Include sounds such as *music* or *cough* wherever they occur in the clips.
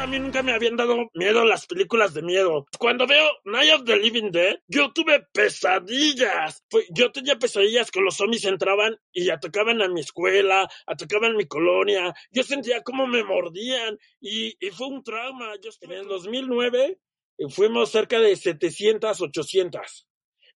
A mí nunca me habían dado miedo las películas de miedo. Cuando veo Night of the Living Dead, yo tuve pesadillas. Yo tenía pesadillas que los zombies entraban y atacaban a mi escuela, atacaban mi colonia. Yo sentía como me mordían y, y fue un trauma. En el 2009 eh, fuimos cerca de 700, 800.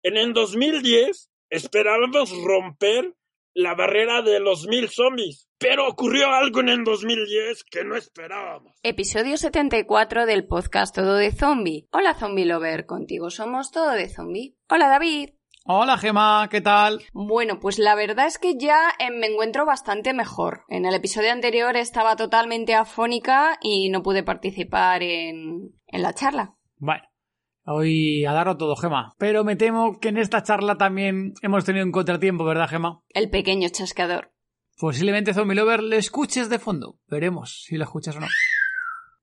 En el 2010 esperábamos romper la barrera de los mil zombies. Pero ocurrió algo en el 2010 que no esperábamos. Episodio 74 del podcast Todo de Zombie. Hola Zombie Lover, contigo somos Todo de Zombie. Hola David. Hola Gema, ¿qué tal? Bueno, pues la verdad es que ya eh, me encuentro bastante mejor. En el episodio anterior estaba totalmente afónica y no pude participar en, en la charla. Bueno, hoy a darlo todo, Gema. Pero me temo que en esta charla también hemos tenido un contratiempo, ¿verdad, Gema? El pequeño chasqueador. Posiblemente Zombie Lover le escuches de fondo. Veremos si lo escuchas o no. *laughs*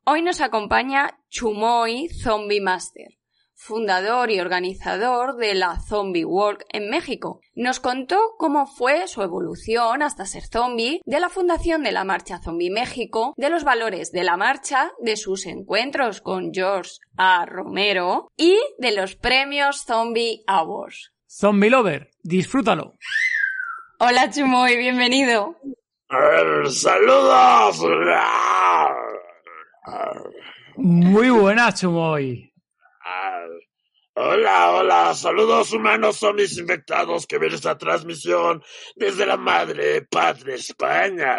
Hoy nos acompaña Chumoy Zombie Master, fundador y organizador de la Zombie Work en México. Nos contó cómo fue su evolución hasta ser zombie, de la fundación de la Marcha Zombie México, de los valores de la marcha, de sus encuentros con George A. Romero y de los premios Zombie Awards. Zombie Lover, disfrútalo. Hola Chumoy, bienvenido. ¡Saludos! Muy buena, Chumoy. Hola, hola, saludos humanos zombies infectados que ven esta transmisión desde la madre patria España.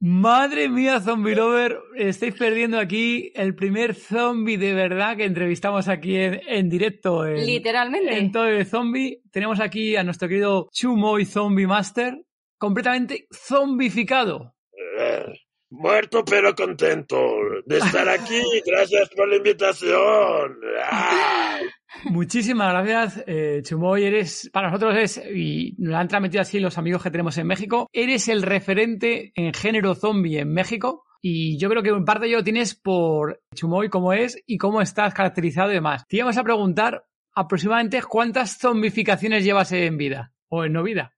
Madre mía, Zombie Lover, estáis perdiendo aquí el primer zombie de verdad que entrevistamos aquí en, en directo. En, Literalmente. En todo el zombie. Tenemos aquí a nuestro querido Chumoy Zombie Master, completamente zombificado. Muerto pero contento de estar aquí. *laughs* Gracias por la invitación. Ah. Muchísimas gracias, eh, Chumoy. Eres, para nosotros es, y nos lo han transmitido así los amigos que tenemos en México, eres el referente en género zombie en México. Y yo creo que en parte yo lo tienes por Chumoy, cómo es y cómo estás caracterizado y demás. Te íbamos a preguntar aproximadamente cuántas zombificaciones llevas en vida o en no vida.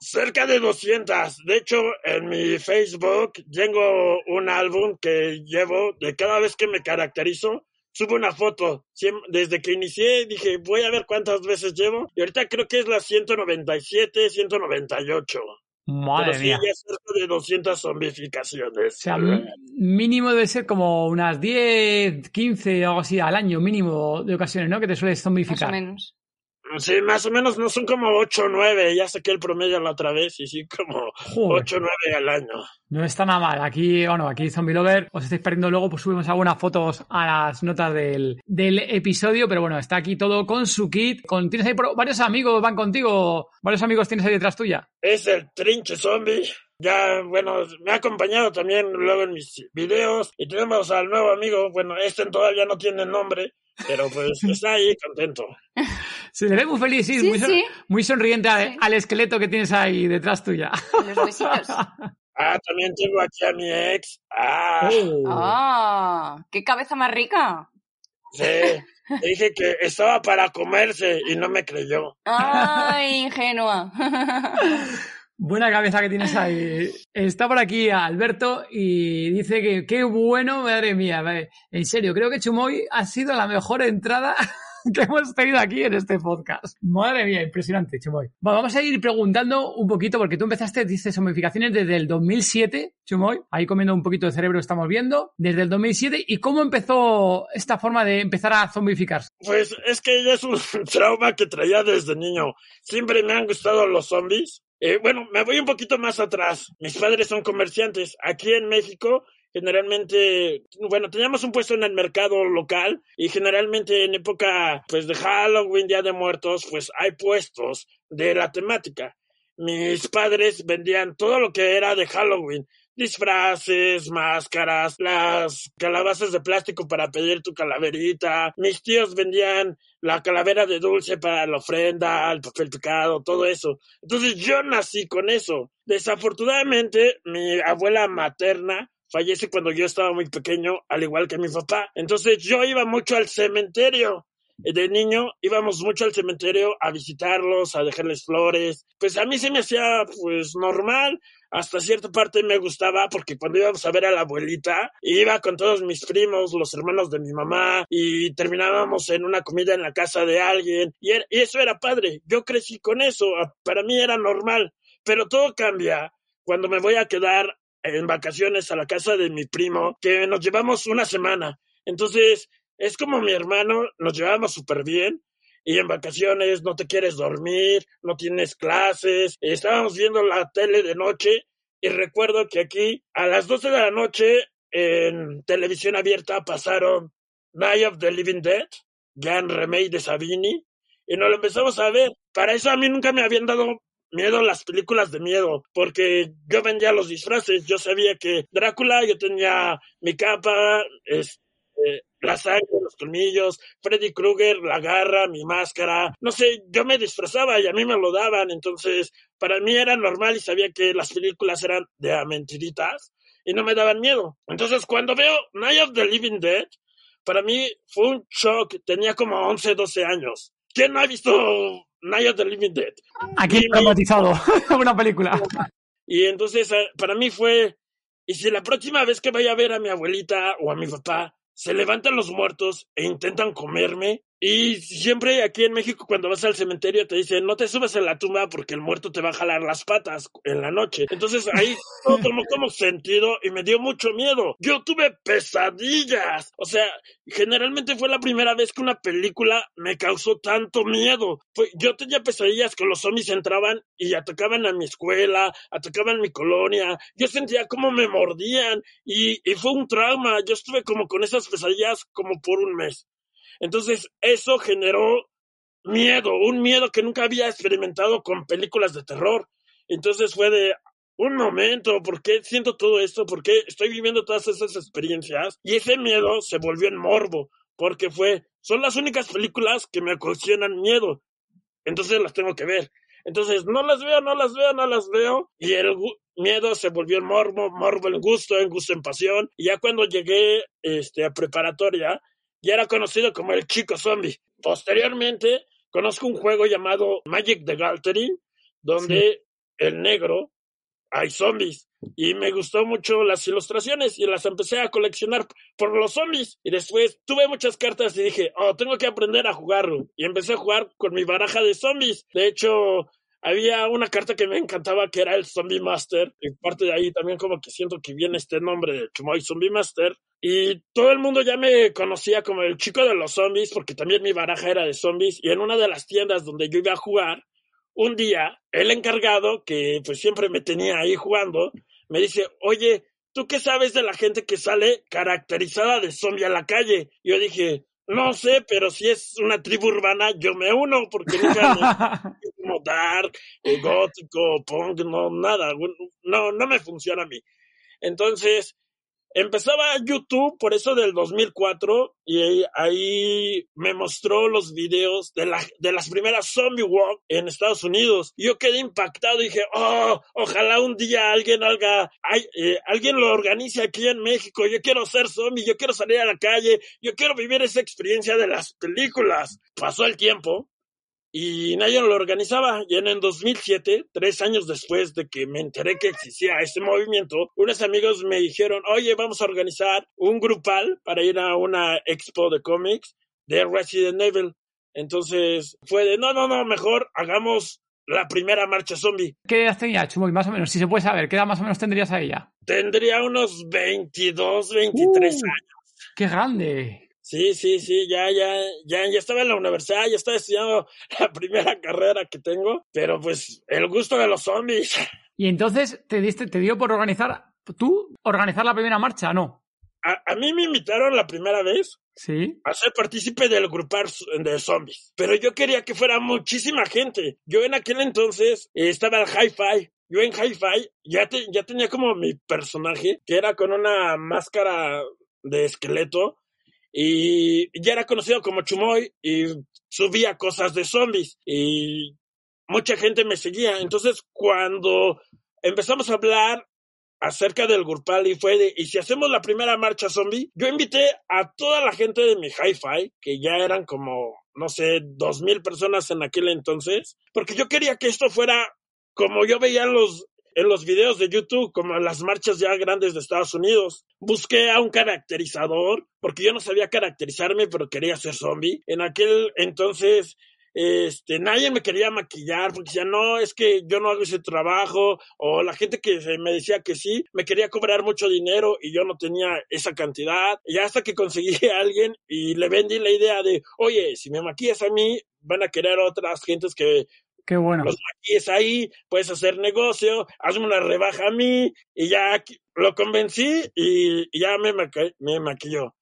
Cerca de 200. De hecho, en mi Facebook tengo un álbum que llevo de cada vez que me caracterizo. Subo una foto. Desde que inicié dije, voy a ver cuántas veces llevo. Y ahorita creo que es la 197, 198. Madre Pero sí, mía. ya cerca de 200 zombificaciones. O sea, mínimo debe ser como unas 10, 15 o algo así al año, mínimo de ocasiones, ¿no? Que te sueles Más zombificar. o menos. Sí, más o menos no son como 8 o 9. Ya saqué el promedio la otra vez y sí, como Joder. 8 o 9 al año. No está nada mal. Aquí, bueno, aquí Zombie Lover, os estáis perdiendo luego, pues subimos algunas fotos a las notas del, del episodio, pero bueno, está aquí todo con su kit. Con, tienes ahí por- varios amigos, van contigo, varios amigos tienes ahí detrás tuya. Es el trinche zombie. Ya, bueno, me ha acompañado también luego en mis videos. Y tenemos al nuevo amigo, bueno, este todavía no tiene nombre, pero pues *laughs* está ahí contento. *laughs* Se le ve muy feliz, sí, Sí, muy, son- sí. muy sonriente a- al esqueleto que tienes ahí detrás tuya. Los huesitos. *laughs* Ah, también tengo aquí a mi ex. Ah, Oh. ¡Ah! ¡Qué cabeza más rica! sí. Dije que estaba para comerse y no me creyó. ¡Ay, *laughs* ingenua! Buena cabeza que tienes ahí. Está por aquí Alberto y dice que qué bueno, madre mía. En serio, creo que Chumoy ha sido la mejor entrada *laughs* que hemos tenido aquí en este podcast. Madre mía, impresionante, Chumoy. Bueno, vamos a ir preguntando un poquito, porque tú empezaste, dices, zombificaciones desde el 2007, Chumoy. Ahí comiendo un poquito de cerebro estamos viendo. Desde el 2007. ¿Y cómo empezó esta forma de empezar a zombificarse? Pues es que ya es un *laughs* trauma que traía desde niño. Siempre me han gustado los zombies. Eh, bueno, me voy un poquito más atrás. Mis padres son comerciantes. Aquí en México generalmente, bueno, teníamos un puesto en el mercado local y generalmente en época pues de Halloween, Día de Muertos, pues hay puestos de la temática. Mis padres vendían todo lo que era de Halloween, disfraces, máscaras, las calabazas de plástico para pedir tu calaverita. Mis tíos vendían la calavera de dulce para la ofrenda, el papel picado, todo eso. Entonces yo nací con eso. Desafortunadamente, mi abuela materna fallece cuando yo estaba muy pequeño, al igual que mi papá. Entonces yo iba mucho al cementerio. De niño íbamos mucho al cementerio a visitarlos, a dejarles flores. Pues a mí se me hacía pues normal. Hasta cierta parte me gustaba porque cuando íbamos a ver a la abuelita, iba con todos mis primos, los hermanos de mi mamá, y terminábamos en una comida en la casa de alguien. Y, y eso era padre. Yo crecí con eso. Para mí era normal. Pero todo cambia cuando me voy a quedar en vacaciones a la casa de mi primo, que nos llevamos una semana. Entonces, es como mi hermano, nos llevamos súper bien. Y en vacaciones no te quieres dormir, no tienes clases. Estábamos viendo la tele de noche y recuerdo que aquí a las 12 de la noche en televisión abierta pasaron Night of the Living Dead, Gran Remake de Sabini, y nos lo empezamos a ver. Para eso a mí nunca me habían dado miedo las películas de miedo, porque yo vendía los disfraces, yo sabía que Drácula, yo tenía mi capa, este, la sangre, los colmillos, Freddy Krueger, la garra, mi máscara, no sé, yo me disfrazaba y a mí me lo daban, entonces para mí era normal y sabía que las películas eran de mentiritas y no me daban miedo. Entonces cuando veo Night of the Living Dead, para mí fue un shock, tenía como 11, 12 años. ¿Quién no ha visto Night of the Living Dead. Aquí traumatizado, *laughs* *laughs* una película. Y entonces eh, para mí fue, y si la próxima vez que vaya a ver a mi abuelita o a mi papá, se levantan los muertos e intentan comerme, y siempre aquí en México cuando vas al cementerio te dicen no te subas en la tumba porque el muerto te va a jalar las patas en la noche. Entonces ahí *laughs* todo tomó como sentido y me dio mucho miedo. Yo tuve pesadillas. O sea, generalmente fue la primera vez que una película me causó tanto miedo. yo tenía pesadillas que los zombies entraban y atacaban a mi escuela, atacaban mi colonia. Yo sentía como me mordían y, y fue un trauma. Yo estuve como con esas pesadillas como por un mes. Entonces, eso generó miedo, un miedo que nunca había experimentado con películas de terror. Entonces fue de, un momento, ¿por qué siento todo esto? ¿Por qué estoy viviendo todas esas experiencias? Y ese miedo se volvió en morbo, porque fue, son las únicas películas que me ocasionan miedo. Entonces las tengo que ver. Entonces, no las veo, no las veo, no las veo. Y el miedo se volvió en morbo, morbo en gusto, en gusto en pasión. Y ya cuando llegué este, a preparatoria, y era conocido como el chico zombie. Posteriormente, conozco un juego llamado Magic the Gathering, donde el negro hay zombies. Y me gustó mucho las ilustraciones y las empecé a coleccionar por los zombies. Y después tuve muchas cartas y dije, oh, tengo que aprender a jugarlo. Y empecé a jugar con mi baraja de zombies. De hecho, había una carta que me encantaba que era el Zombie Master. Y parte de ahí también como que siento que viene este nombre de Chumoy Zombie Master. Y todo el mundo ya me conocía como el chico de los zombies porque también mi baraja era de zombies. Y en una de las tiendas donde yo iba a jugar, un día el encargado, que pues siempre me tenía ahí jugando, me dice, oye, ¿tú qué sabes de la gente que sale caracterizada de zombie a la calle? Yo dije, no sé, pero si es una tribu urbana, yo me uno, porque nunca *laughs* como dark, eh, gótico, punk, no, nada, no, no me funciona a mí. Entonces, empezaba YouTube por eso del 2004 y ahí me mostró los videos de, la, de las primeras zombie walk en Estados Unidos. Yo quedé impactado y dije, oh, ojalá un día alguien haga, eh, alguien lo organice aquí en México. Yo quiero ser zombie, yo quiero salir a la calle, yo quiero vivir esa experiencia de las películas. Pasó el tiempo y nadie lo organizaba. Y en el 2007, tres años después de que me enteré que existía este movimiento, unos amigos me dijeron, oye, vamos a organizar un grupal para ir a una expo de cómics de Resident Evil. Entonces fue de, no, no, no, mejor hagamos la primera marcha zombie. ¿Qué edad tenía Chumoy? Más o menos, si se puede saber, ¿qué edad más o menos tendrías a ella? Tendría unos 22, 23 Uh. años. ¡Qué grande! Sí, sí, sí, ya, ya, ya, ya estaba en la universidad, ya estaba estudiando *laughs* la primera carrera que tengo, pero pues el gusto de los zombies. *laughs* Y entonces te diste, te dio por organizar, tú, organizar la primera marcha, ¿no? A, a mí me invitaron la primera vez Sí. a ser partícipe del grupal de zombies, pero yo quería que fuera muchísima gente. Yo en aquel entonces estaba en Hi-Fi. Yo en Hi-Fi ya, te- ya tenía como mi personaje, que era con una máscara de esqueleto, y ya era conocido como Chumoy, y subía cosas de zombies, y mucha gente me seguía. Entonces, cuando empezamos a hablar acerca del grupal y fue de, y si hacemos la primera marcha zombie, yo invité a toda la gente de mi hi-fi, que ya eran como, no sé, dos mil personas en aquel entonces, porque yo quería que esto fuera como yo veía los, en los videos de YouTube, como en las marchas ya grandes de Estados Unidos. Busqué a un caracterizador, porque yo no sabía caracterizarme, pero quería ser zombie. En aquel entonces, este, nadie me quería maquillar porque decía, no, es que yo no hago ese trabajo, o la gente que me decía que sí, me quería cobrar mucho dinero y yo no tenía esa cantidad. Y hasta que conseguí *laughs* a alguien y le vendí la idea de, oye, si me maquillas a mí, van a querer otras gentes que Qué bueno. los maquilles ahí, puedes hacer negocio, hazme una rebaja a mí, y ya lo convencí y, ya me, me maquilló.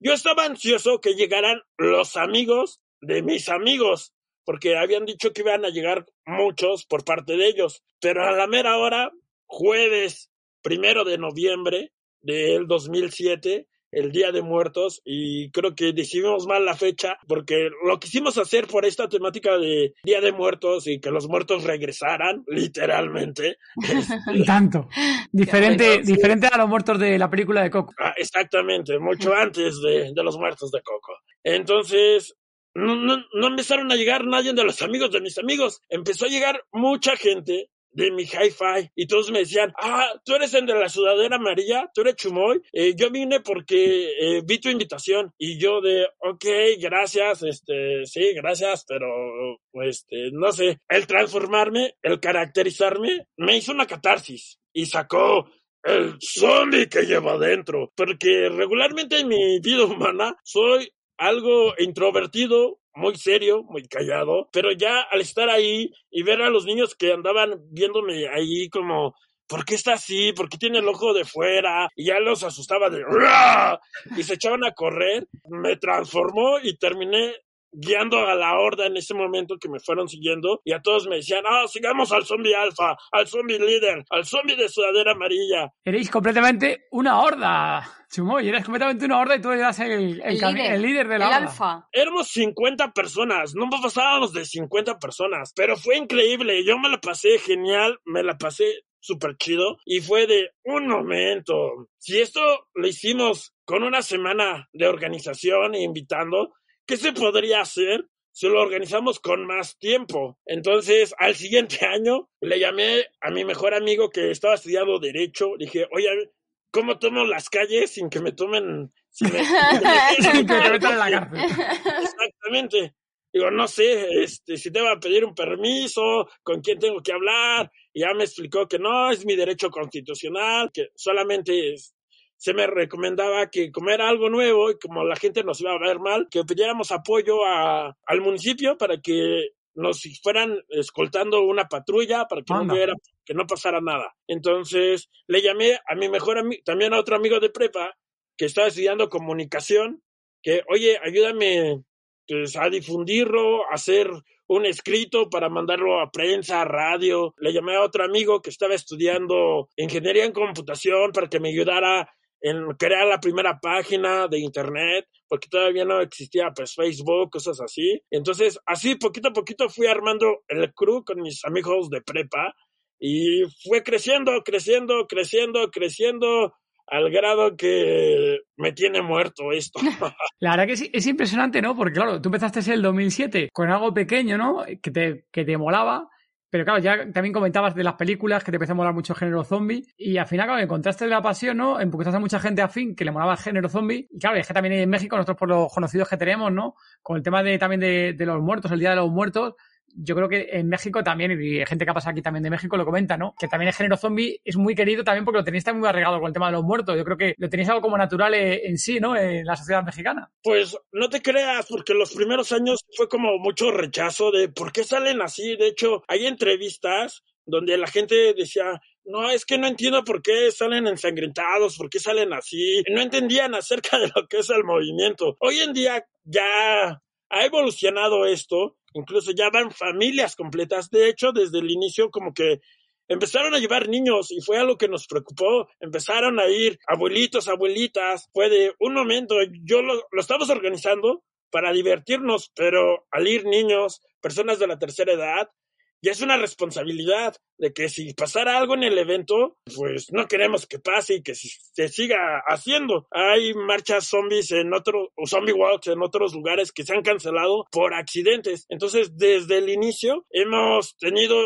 Yo estaba ansioso que llegaran los amigos de mis amigos, porque habían dicho que iban a llegar muchos por parte de ellos, pero a la mera hora, jueves primero de noviembre del 2007, el Día de Muertos, y creo que decidimos mal la fecha, porque lo quisimos hacer por esta temática de Día de Muertos y que los muertos regresaran, *laughs* literalmente. *laughs* Y tanto. *laughs* Diferente, diferente a los muertos de la película de Coco. Ah, exactamente, mucho antes de, de los muertos de Coco. Entonces, no, no, no empezaron a llegar nadie de los amigos de mis amigos. Empezó a llegar mucha gente de mi hi-fi y todos me decían, ah, tú eres el de la sudadera amarilla, tú eres Chumoy, Eh, yo vine porque eh, vi tu invitación y yo de, ok, gracias, este, sí, gracias, pero, este, no sé, el transformarme, el caracterizarme, me hizo una catarsis y sacó el zombie que lleva adentro. Porque regularmente en mi vida humana soy algo introvertido, muy serio, muy callado, pero ya al estar ahí y ver a los niños que andaban viéndome ahí como ¿Por qué está así? ¿Por qué tiene el ojo de fuera? Y ya los asustaba de "¡Ruah!", y se echaban a correr. Me transformó y terminé guiando a la horda en ese momento que me fueron siguiendo y a todos me decían, ah, sigamos al zombie alfa, al zombie líder, al zombie de sudadera amarilla. Erais completamente una horda, Chumoy. Eres completamente una horda y tú eras el, el, El líder, el líder de la el horda. alfa. Éramos 50 personas, no pasábamos de 50 personas, pero fue increíble, yo me la pasé genial, me la pasé súper chido y fue de un momento. Si esto lo hicimos con una semana de organización e invitando, ¿qué se podría hacer si lo organizamos con más tiempo? Entonces, al siguiente *laughs* año, le llamé a mi mejor amigo que estaba estudiando Derecho, dije, oye, ¿cómo tomo las calles sin que me tomen... sin me- *laughs* Sin que te metan en la *laughs* cárcel. Exactamente. Digo, no sé, este, si te va a pedir un permiso, con quién tengo que hablar. Y ya me explicó que no, es mi derecho constitucional, que solamente es- se me recomendaba que como era algo nuevo y como la gente nos iba a ver mal, que pidiéramos apoyo a, al municipio para que nos fueran escoltando una patrulla para que no hubiera, que no pasara nada. Entonces le llamé a mi mejor amigo, también a otro amigo de prepa que estaba estudiando comunicación, que, oye, ayúdame pues, a difundirlo, a hacer un escrito para mandarlo a prensa, a radio. Le llamé a otro amigo que estaba estudiando ingeniería en computación para que me ayudara en crear la primera página de internet, porque todavía no existía pues Facebook, cosas así. Entonces, así poquito a poquito fui armando el crew con mis amigos de prepa y fue creciendo, creciendo, creciendo, creciendo al grado que me tiene muerto esto. *laughs* La verdad que es, es impresionante, ¿no? Porque claro, tú empezaste en el 2007 con algo pequeño, ¿no? Que te, que te molaba. Pero claro, ya también comentabas de las películas que te empezó a molar mucho el género zombie. Y al final, claro, encontraste la pasión, ¿no? Empezaste a mucha gente afín que le molaba el género zombie. Y claro, es que también en México, nosotros por los conocidos que tenemos, ¿no? Con el tema de también de, de los muertos, el Día de los Muertos, yo creo que en México también, y gente que ha pasado aquí también de México lo comenta, ¿no? Que también el género zombie es muy querido también porque lo tenéis también muy arreglado con el tema de los muertos. Yo creo que lo tenéis algo como natural en sí, ¿no? En la sociedad mexicana. Pues no te creas, porque los primeros años fue como mucho rechazo de por qué salen así. De hecho, hay entrevistas donde la gente decía, no, es que no entiendo por qué salen ensangrentados, por qué salen así. No entendían acerca de lo que es el movimiento. Hoy en día ya ha evolucionado esto, incluso ya van familias completas. De hecho, desde el inicio como que empezaron a llevar niños y fue algo que nos preocupó. Empezaron a ir abuelitos, abuelitas. Fue de un momento, yo lo, lo estamos organizando para divertirnos, pero al ir niños, personas de la tercera edad, ya es una responsabilidad de que si pasara algo en el evento, pues no queremos que pase y que se siga haciendo. Hay marchas zombies en otros, o zombie walks en otros lugares que se han cancelado por accidentes. Entonces, desde el inicio hemos tenido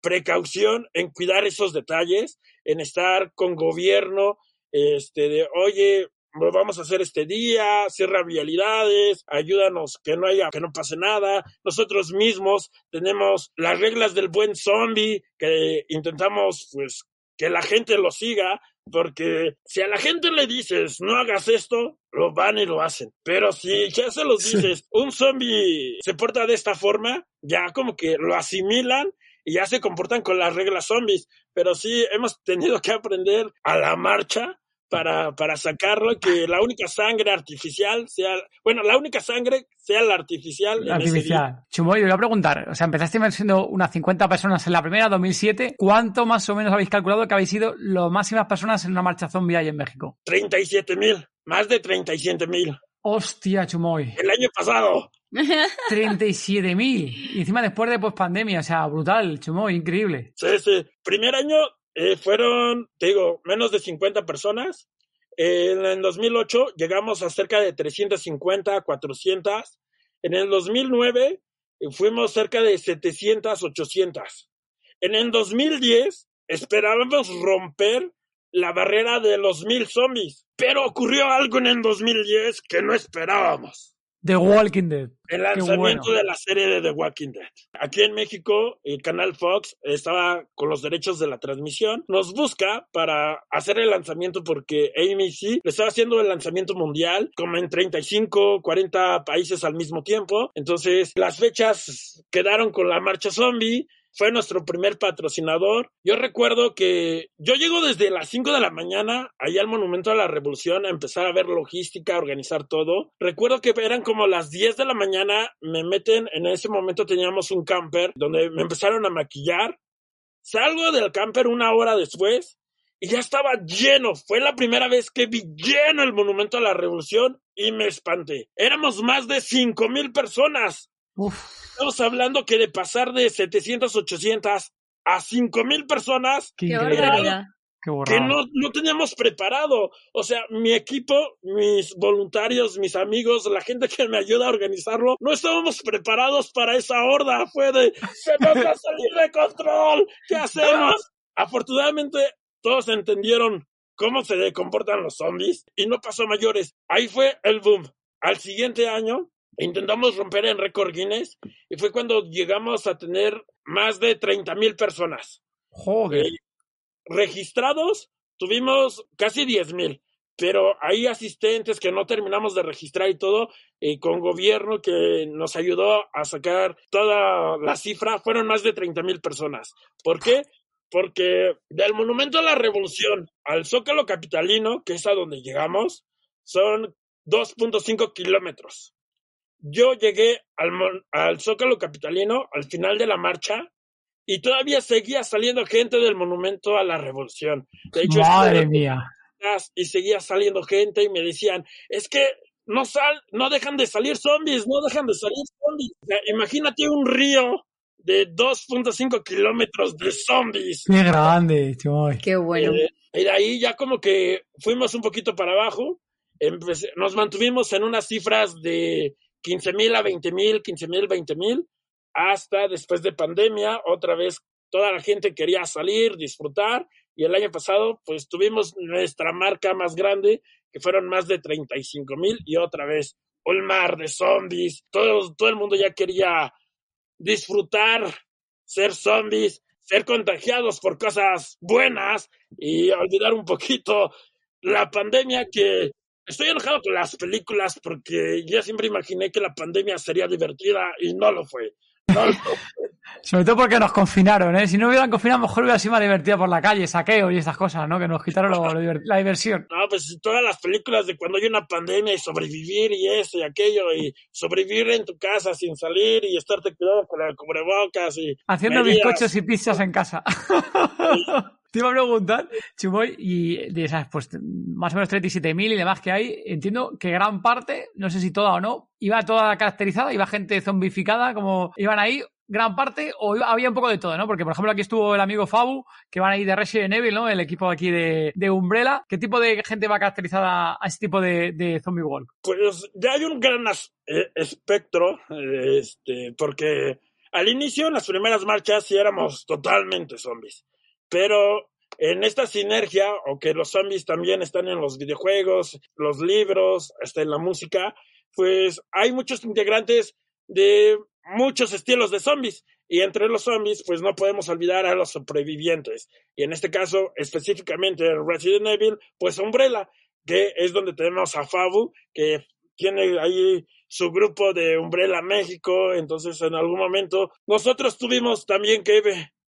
precaución en cuidar esos detalles, en estar con gobierno, este, de, oye, lo vamos a hacer este día, cierra vialidades, ayúdanos que no haya, que no pase nada. Nosotros mismos tenemos las reglas del buen zombie que intentamos, pues, que la gente lo siga, porque si a la gente le dices no hagas esto, lo van y lo hacen. Pero si ya se los dices, un zombie se porta de esta forma, ya como que lo asimilan y ya se comportan con las reglas zombies. Pero sí hemos tenido que aprender a la marcha para, para sacarlo, que la única sangre artificial sea, bueno, la única sangre sea la artificial. La artificial. Chumoy, le voy a preguntar, o sea, empezaste siendo unas 50 personas en la primera, 2007, ¿cuánto más o menos habéis calculado que habéis sido las máximas personas en una marcha zombie ahí en México? 37 mil, más de 37 mil. Hostia, Chumoy. El año pasado. *laughs* 37.000. Y encima después de post pandemia, o sea, brutal, Chumoy, increíble. Sí, sí. Primer año eh, fueron, te digo, menos de 50 personas. En el 2008 llegamos a cerca de 350, 400. En el 2009 eh, fuimos cerca de 700, 800. En el 2010 esperábamos romper la barrera de los mil zombies, pero ocurrió algo en el 2010 que no esperábamos. The Walking Dead. El lanzamiento de la serie de The Walking Dead. Aquí en México, el canal Fox estaba con los derechos de la transmisión. Nos busca para hacer el lanzamiento porque AMC le estaba haciendo el lanzamiento mundial, como en 35, 40 países al mismo tiempo. Entonces, las fechas quedaron con la marcha zombie fue nuestro primer patrocinador. Yo recuerdo que yo llego desde las 5 de la mañana allá al Monumento a la Revolución a empezar a ver logística, a organizar todo. Recuerdo que eran como las 10 de la mañana, me meten, en ese momento teníamos un camper donde me empezaron a maquillar. Salgo del camper una hora después y ya estaba lleno. Fue la primera vez que vi lleno el Monumento a la Revolución y me espanté. Éramos más de 5 mil personas. Estamos hablando que de pasar de 700, 800 a 5000 personas, Qué era que no, no teníamos preparado. O sea, mi equipo, mis voluntarios, mis amigos, la gente que me ayuda a organizarlo, no estábamos preparados para esa horda. Fue de, se nos va a salir de control. ¿Qué *laughs* hacemos? Afortunadamente, todos entendieron cómo se comportan los zombies y no pasó mayores. Ahí fue el boom. Al siguiente año, intentamos romper en récord Guinness y fue cuando llegamos a tener más de 30 mil personas. Joder. Eh, registrados tuvimos casi 10 mil, pero hay asistentes que no terminamos de registrar y todo, y con gobierno que nos ayudó a sacar toda la cifra, fueron más de 30 mil personas. ¿Por qué? Porque del Monumento a la Revolución al Zócalo Capitalino, que es a donde llegamos, son 2.5 kilómetros. Yo llegué al, al Zócalo Capitalino al final de la marcha y todavía seguía saliendo gente del Monumento a la Revolución. De hecho, Madre mía. Y seguía saliendo gente y me decían, es que no sal, no dejan de salir zombies, no dejan de salir zombies. O sea, imagínate un río de 2.5 kilómetros de zombies. Qué grande, choy. Qué bueno. Eh, Y de ahí ya como que fuimos un poquito para abajo, nos mantuvimos en unas cifras de 15 mil a 20 mil, 15 mil, 20 mil, hasta después de pandemia, otra vez toda la gente quería salir, disfrutar, y el año pasado pues tuvimos nuestra marca más grande, que fueron más de 35 mil, y otra vez un mar de zombies, todo, todo el mundo ya quería disfrutar, ser zombies, ser contagiados por cosas buenas y olvidar un poquito la pandemia que estoy enojado con las películas porque yo siempre imaginé que la pandemia sería divertida y no lo fue. *laughs* Sobre todo porque nos confinaron, ¿eh? Si no hubieran confinado, mejor hubiera sido más divertida por la calle, saqueo y estas cosas, ¿no? Que nos quitaron la diversión. No, pues todas las películas de cuando hay una pandemia y sobrevivir y eso y aquello y sobrevivir en tu casa sin salir y estarte cuidado con el cubrebocas y... Haciendo bizcochos y pizzas en casa. Te iba a preguntar, Chumoy, y de esas, pues, más o menos 37.000 y demás que hay, entiendo que gran parte, no sé si toda o no, iba toda caracterizada, iba gente zombificada, como iban ahí, gran parte, o había un poco de todo, ¿no? Porque, por ejemplo, aquí estuvo el amigo Fabu, que van ahí de Resident Evil, ¿no? El equipo aquí de, Umbrella. ¿Qué tipo de gente va caracterizada a este tipo de, zombie walk? Pues ya hay un gran eh, espectro, este, porque al inicio, en las primeras marchas, sí éramos totalmente zombies. Pero en esta sinergia, o que los zombies también están en los videojuegos, los libros, hasta en la música, pues hay muchos integrantes de muchos estilos de zombies. Y entre los zombies, pues no podemos olvidar a los sobrevivientes. Y en este caso, específicamente Resident Evil, pues Umbrella, que es donde tenemos a Fabu, que tiene ahí su grupo de Umbrella México. Entonces, en algún momento, nosotros tuvimos también que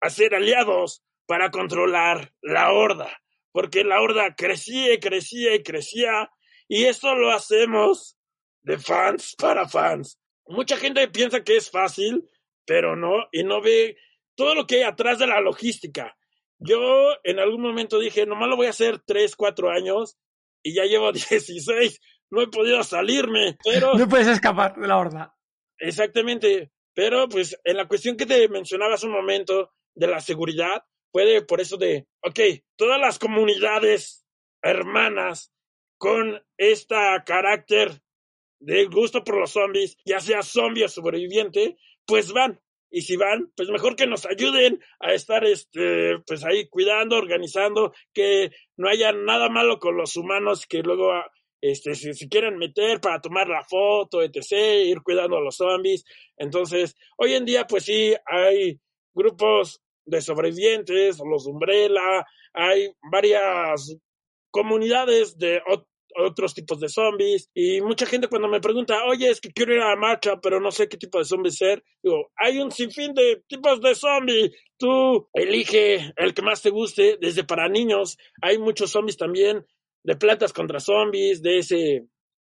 hacer aliados para controlar la horda, porque la horda crecía y crecía y crecía, y esto lo hacemos de fans para fans. Mucha gente piensa que es fácil, pero no, y no ve todo lo que hay atrás de la logística. Yo en algún momento dije, nomás lo voy a hacer tres, cuatro años, y ya llevo *laughs* 16, no he podido salirme, pero... No puedes escapar de la horda. Exactamente, pero pues en la cuestión que te mencionaba hace un momento de la seguridad, puede por eso de, ok, todas las comunidades hermanas con este carácter de gusto por los zombies, ya sea zombie o sobreviviente, pues van. Y si van, pues mejor que nos ayuden a estar, este, pues ahí cuidando, organizando, que no haya nada malo con los humanos que luego, este, si, si quieren meter para tomar la foto, etc., ir cuidando a los zombies. Entonces, hoy en día, pues sí, hay grupos de sobrevivientes, los Umbrella, hay varias comunidades de otros tipos de zombies y mucha gente cuando me pregunta, oye, es que quiero ir a la marcha, pero no sé qué tipo de zombies ser, digo, hay un sinfín de tipos de zombies, tú elige el que más te guste, desde para niños, hay muchos zombies también, de plantas contra zombies, de ese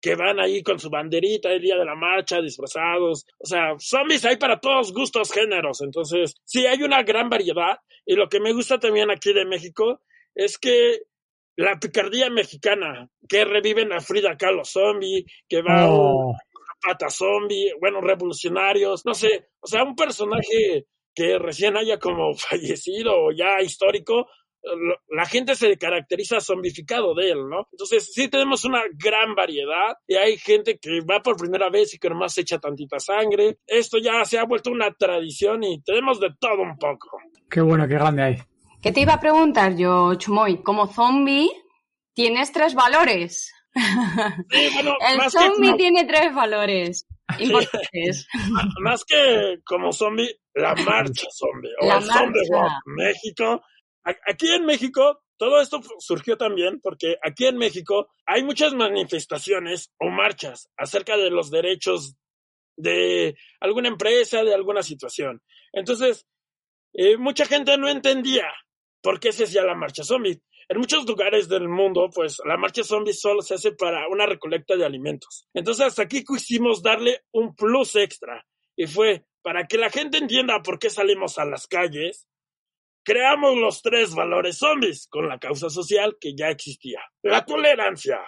que van ahí con su banderita el día de la marcha, disfrazados. O sea, zombies hay para todos gustos, géneros. Entonces, sí, hay una gran variedad. Y lo que me gusta también aquí de México es que la picardía mexicana, que reviven a Frida Kahlo zombie, que va a oh. pata zombie, bueno, revolucionarios, no sé, o sea, un personaje que recién haya como *laughs* fallecido o ya histórico, la gente se caracteriza zombificado de él, ¿no? Entonces, sí tenemos una gran variedad y hay gente que va por primera vez y que nomás echa tantita sangre. Esto ya se ha vuelto una tradición y tenemos de todo un poco. Qué bueno, qué grande hay. ¿Qué te iba a preguntar yo, Chumoy? Como zombie, tienes tres valores. Sí, bueno, *laughs* El zombie tiene tres valores importantes. *laughs* más que como zombie, la marcha zombie. O la el zombie México Aquí en México, todo esto surgió también porque aquí en México hay muchas manifestaciones o marchas acerca de los derechos de alguna empresa, de alguna situación. Entonces, eh, mucha gente no entendía por qué se hacía la marcha zombie. En muchos lugares del mundo, pues la marcha zombie solo se hace para una recolecta de alimentos. Entonces, hasta aquí quisimos darle un plus extra y fue para que la gente entienda por qué salimos a las calles, creamos los tres valores zombies con la causa social que ya existía. La tolerancia,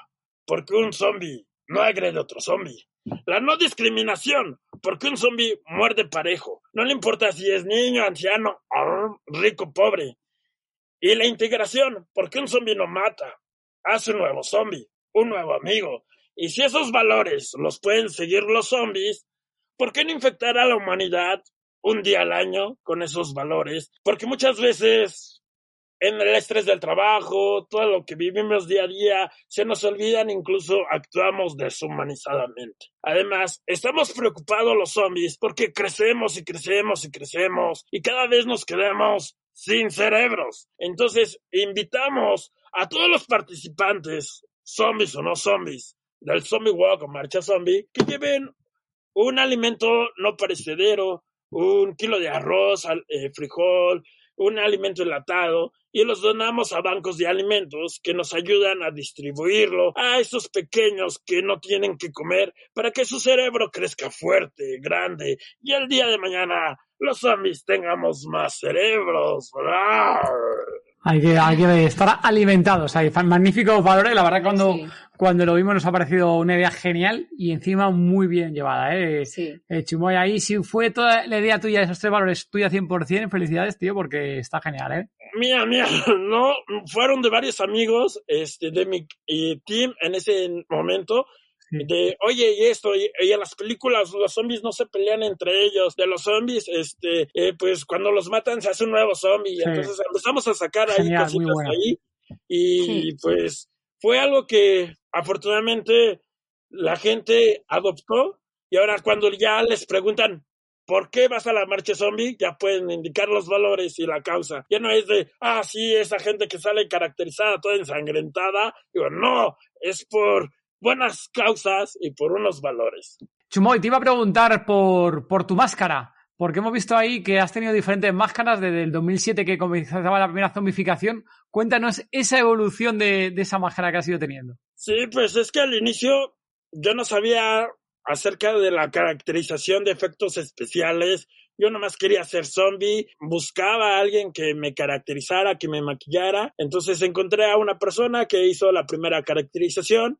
porque un zombie no agrede a otro zombie. La no discriminación, porque un zombie muerde parejo. No le importa si es niño, anciano, rico, pobre. Y la integración, porque un zombie no mata, hace un nuevo zombie, un nuevo amigo. Y si esos valores los pueden seguir los zombies, ¿por qué no infectar a la humanidad un día al año con esos valores? Porque muchas veces en el estrés del trabajo, todo lo que vivimos día a día, se nos olvidan, incluso actuamos deshumanizadamente. Además, estamos preocupados los zombies porque crecemos y crecemos y crecemos y cada vez nos quedamos sin cerebros. Entonces, invitamos a todos los participantes, zombies o no zombies, del Zombie Walk o Marcha Zombie, que lleven un alimento no perecedero, un kilo de arroz, eh, frijol, un alimento enlatado y los donamos a bancos de alimentos que nos ayudan a distribuirlo a esos pequeños que no tienen que comer para que su cerebro crezca fuerte, grande y el día de mañana los zombies tengamos más cerebros. Hay que, hay que estar alimentados. Hay magníficos valores. La verdad, cuando, cuando lo vimos nos ha parecido una idea genial y encima muy bien llevada. ¿eh? Sí. Eh, Chumoy, ahí si fue toda la idea tuya, esos tres valores tuya 100%, felicidades, tío, porque está genial. ¿eh? Mía, mía, *laughs* no, fueron de varios amigos este, de mi team en ese momento de, oye, y esto, y, en las películas los zombies no se pelean entre ellos, de los zombies, este, eh, pues cuando los matan se hace un nuevo zombie, entonces empezamos a sacar ahí cositas ahí, y pues fue algo que afortunadamente la gente adoptó, y ahora cuando ya les preguntan, ¿Por qué vas a la marcha zombie? Ya pueden indicar los valores y la causa. Ya no es de, ah, sí, esa gente que sale caracterizada, toda ensangrentada. Digo, no, es por buenas causas y por unos valores. Chumoy, te iba a preguntar por, por tu máscara, porque hemos visto ahí que has tenido diferentes máscaras desde el 2007 que comenzaba la primera zombificación. Cuéntanos esa evolución de, de esa máscara que has ido teniendo. Sí, pues es que al inicio yo no sabía acerca de la caracterización de efectos especiales. Yo nomás quería ser zombie, buscaba a alguien que me caracterizara, que me maquillara. Entonces encontré a una persona que hizo la primera caracterización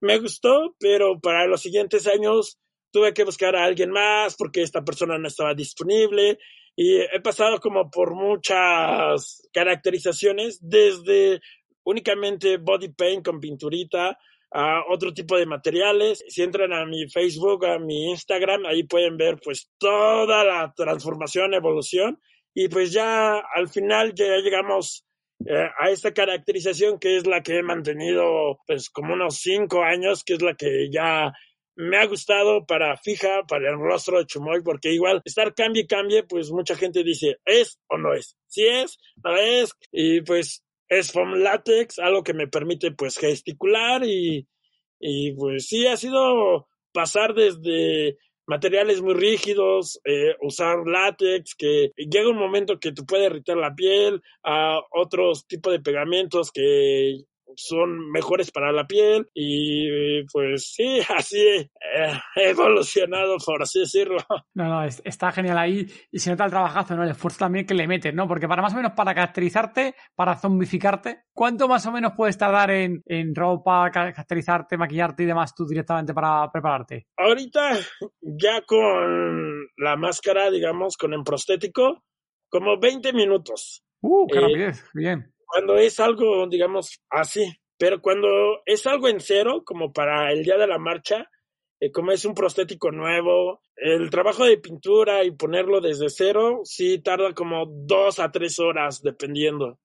me gustó, pero para los siguientes años tuve que buscar a alguien más porque esta persona no estaba disponible y he pasado como por muchas caracterizaciones desde únicamente body paint con pinturita a otro tipo de materiales. Si entran a mi Facebook, a mi Instagram, ahí pueden ver pues toda la transformación, evolución y pues ya al final ya llegamos eh, a esta caracterización que es la que he mantenido pues como unos cinco años, que es la que ya me ha gustado para fija, para el rostro de Chumoy, porque igual estar cambie y cambie, pues mucha gente dice, ¿es o no es? Si es, no es, y pues es foam látex, algo que me permite pues gesticular y, y pues sí, ha sido pasar desde materiales muy rígidos, eh, usar látex, que llega un momento que te puede irritar la piel, a otros tipos de pegamentos que son mejores para la piel y pues sí, *laughs* así he evolucionado, por así decirlo. *laughs* No, no, está genial ahí y se nota el trabajazo, ¿no? El esfuerzo también que le metes, ¿no? Porque para más o menos para caracterizarte, para zombificarte, ¿cuánto más o menos puedes tardar en, en ropa, caracterizarte, maquillarte y demás tú directamente para prepararte? Ahorita ya con la máscara, digamos, con el prostético, como 20 minutos. Uh, qué eh, bien cuando es algo, digamos, así. Pero cuando es algo en cero, como para el día de la marcha, eh, como es un prostético nuevo, el trabajo de pintura y ponerlo desde cero, sí tarda como dos a tres horas, dependiendo.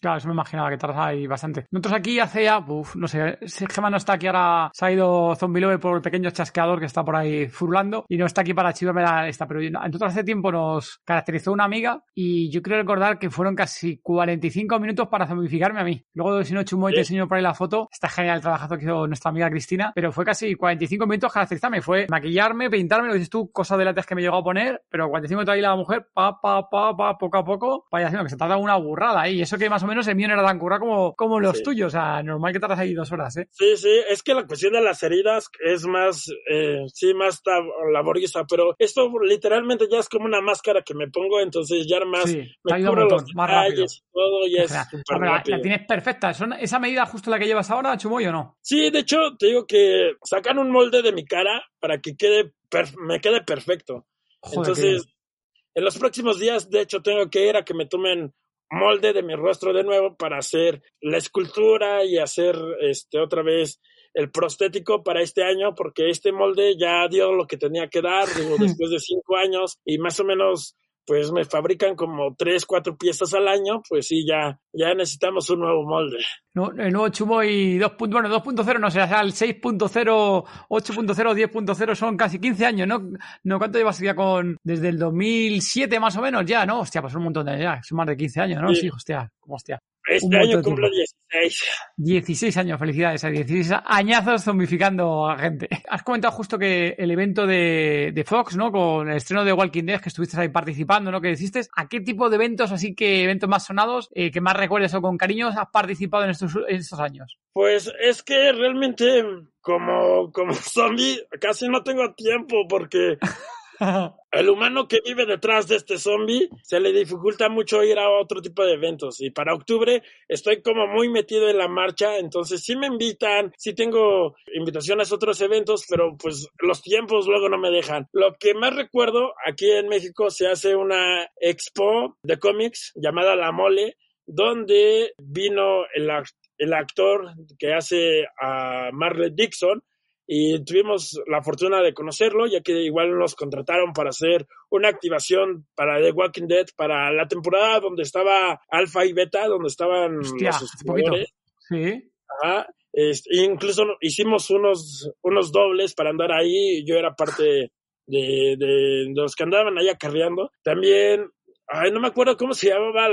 Claro, eso me imaginaba que tardas ahí bastante. Nosotros aquí hace ya, uff, no sé, Gemma no está aquí ahora, se ha ido Zombie Love por el pequeño chasqueador que está por ahí furlando y no está aquí para chivarme la esta, pero nosotros hace tiempo nos caracterizó una amiga y yo creo recordar que fueron casi 45 minutos para zombificarme a mí. Luego, si no, Chumo y te enseño por ahí la foto, está genial el trabajazo que hizo nuestra amiga Cristina, pero fue casi 45 minutos caracterizarme, fue maquillarme, pintarme, lo dices tú, cosas de latas que me llegó a poner, pero 45 minutos ahí la mujer, pa, pa, pa, pa, poco a poco, vaya haciendo que se tarda una burrada ahí, y eso que más o menos el mío no era tan curra como, como los tuyos. O sea, normal que tardas ahí dos horas, ¿eh? Sí, sí, es que la cuestión de las heridas es más, eh, sí, más laboriosa, pero esto literalmente ya es como una máscara que me pongo, entonces ya más me cubro los más rápido. todo y es *laughs* la, tienes perfecta. ¿Esa medida justo la que llevas ahora, Chumoy, o no? Sí, de hecho, te digo que sacan un molde de mi cara para que quede me quede perfecto. entonces, en los próximos días, de hecho, tengo que ir a que me tomen molde de mi rostro de nuevo para hacer la escultura y hacer este otra vez el prostético para este año porque este molde ya dio lo que tenía que dar digo, *laughs* después de cinco años y más o menos pues me fabrican como tres, cuatro piezas al año, pues sí, ya, ya necesitamos un nuevo molde. No, el nuevo Chumoy 2. Bueno, 2.0 no sea, el 6.0, 8.0, 10.0 son casi 15 años, ¿no? ¿no? ¿Cuánto llevas ya con, desde el 2007 más o menos ya, no? Hostia, pues un montón de años ya, son más de 15 años, ¿no? Sí, sí hostia, hostia. Este año cumplo 16. 16 años, felicidades, 16 añazos zombificando a gente. Has comentado justo que el evento de, de, Fox, ¿no? Con el estreno de Walking Dead, que estuviste ahí participando, ¿no? Que hiciste. ¿A qué tipo de eventos, así que eventos más sonados, eh, que más recuerdes o con cariño, has participado en estos, en estos años? Pues es que realmente, como, como *laughs* zombie, casi no tengo tiempo porque *laughs* el humano que vive detrás de este zombie se le dificulta mucho ir a otro tipo de eventos y para octubre estoy como muy metido en la marcha, entonces sí me invitan, sí tengo invitaciones a otros eventos, pero pues los tiempos luego no me dejan. Lo que más recuerdo, aquí en México se hace una expo de cómics llamada La Mole, donde vino el, el actor que hace a Marley Dixon, y tuvimos la fortuna de conocerlo, ya que igual nos contrataron para hacer una activación para The Walking Dead para la temporada donde estaba Alpha y Beta, donde estaban Hostia, los jugadores. Sí. Ajá. Este, incluso hicimos unos, unos dobles para andar ahí, yo era parte de, de, los que andaban ahí acarreando. También, ay, no me acuerdo cómo se llamaba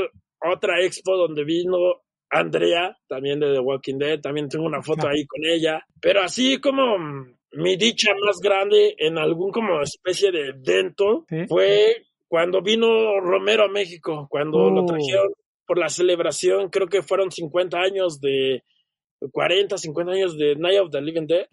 otra expo donde vino Andrea, también de The Walking Dead, también tengo una foto ahí con ella, pero así como mi dicha más grande en algún como especie de evento fue cuando vino Romero a México, cuando lo oh. trajeron por la celebración, creo que fueron 50 años de 40, 50 años de Night of the Living Dead.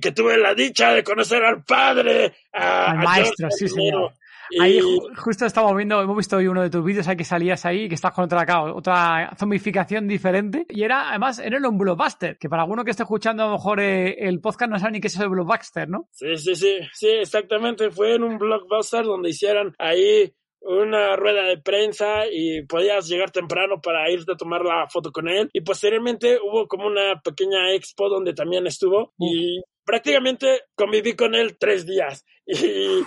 Que tuve la dicha de conocer al padre, al maestro, sí, señor. Ahí justo estamos viendo, hemos visto hoy uno de tus vídeos ahí que salías ahí, que estás con otra, otra zombificación diferente. Y era, además, era un blockbuster, que para alguno que esté escuchando a lo mejor eh, el podcast no sabe ni qué es el blockbuster, ¿no? Sí, sí, sí, sí, exactamente. Fue en un blockbuster donde hicieron ahí una rueda de prensa y podías llegar temprano para irte a tomar la foto con él. Y posteriormente hubo como una pequeña expo donde también estuvo y prácticamente conviví con él tres días. *laughs* Y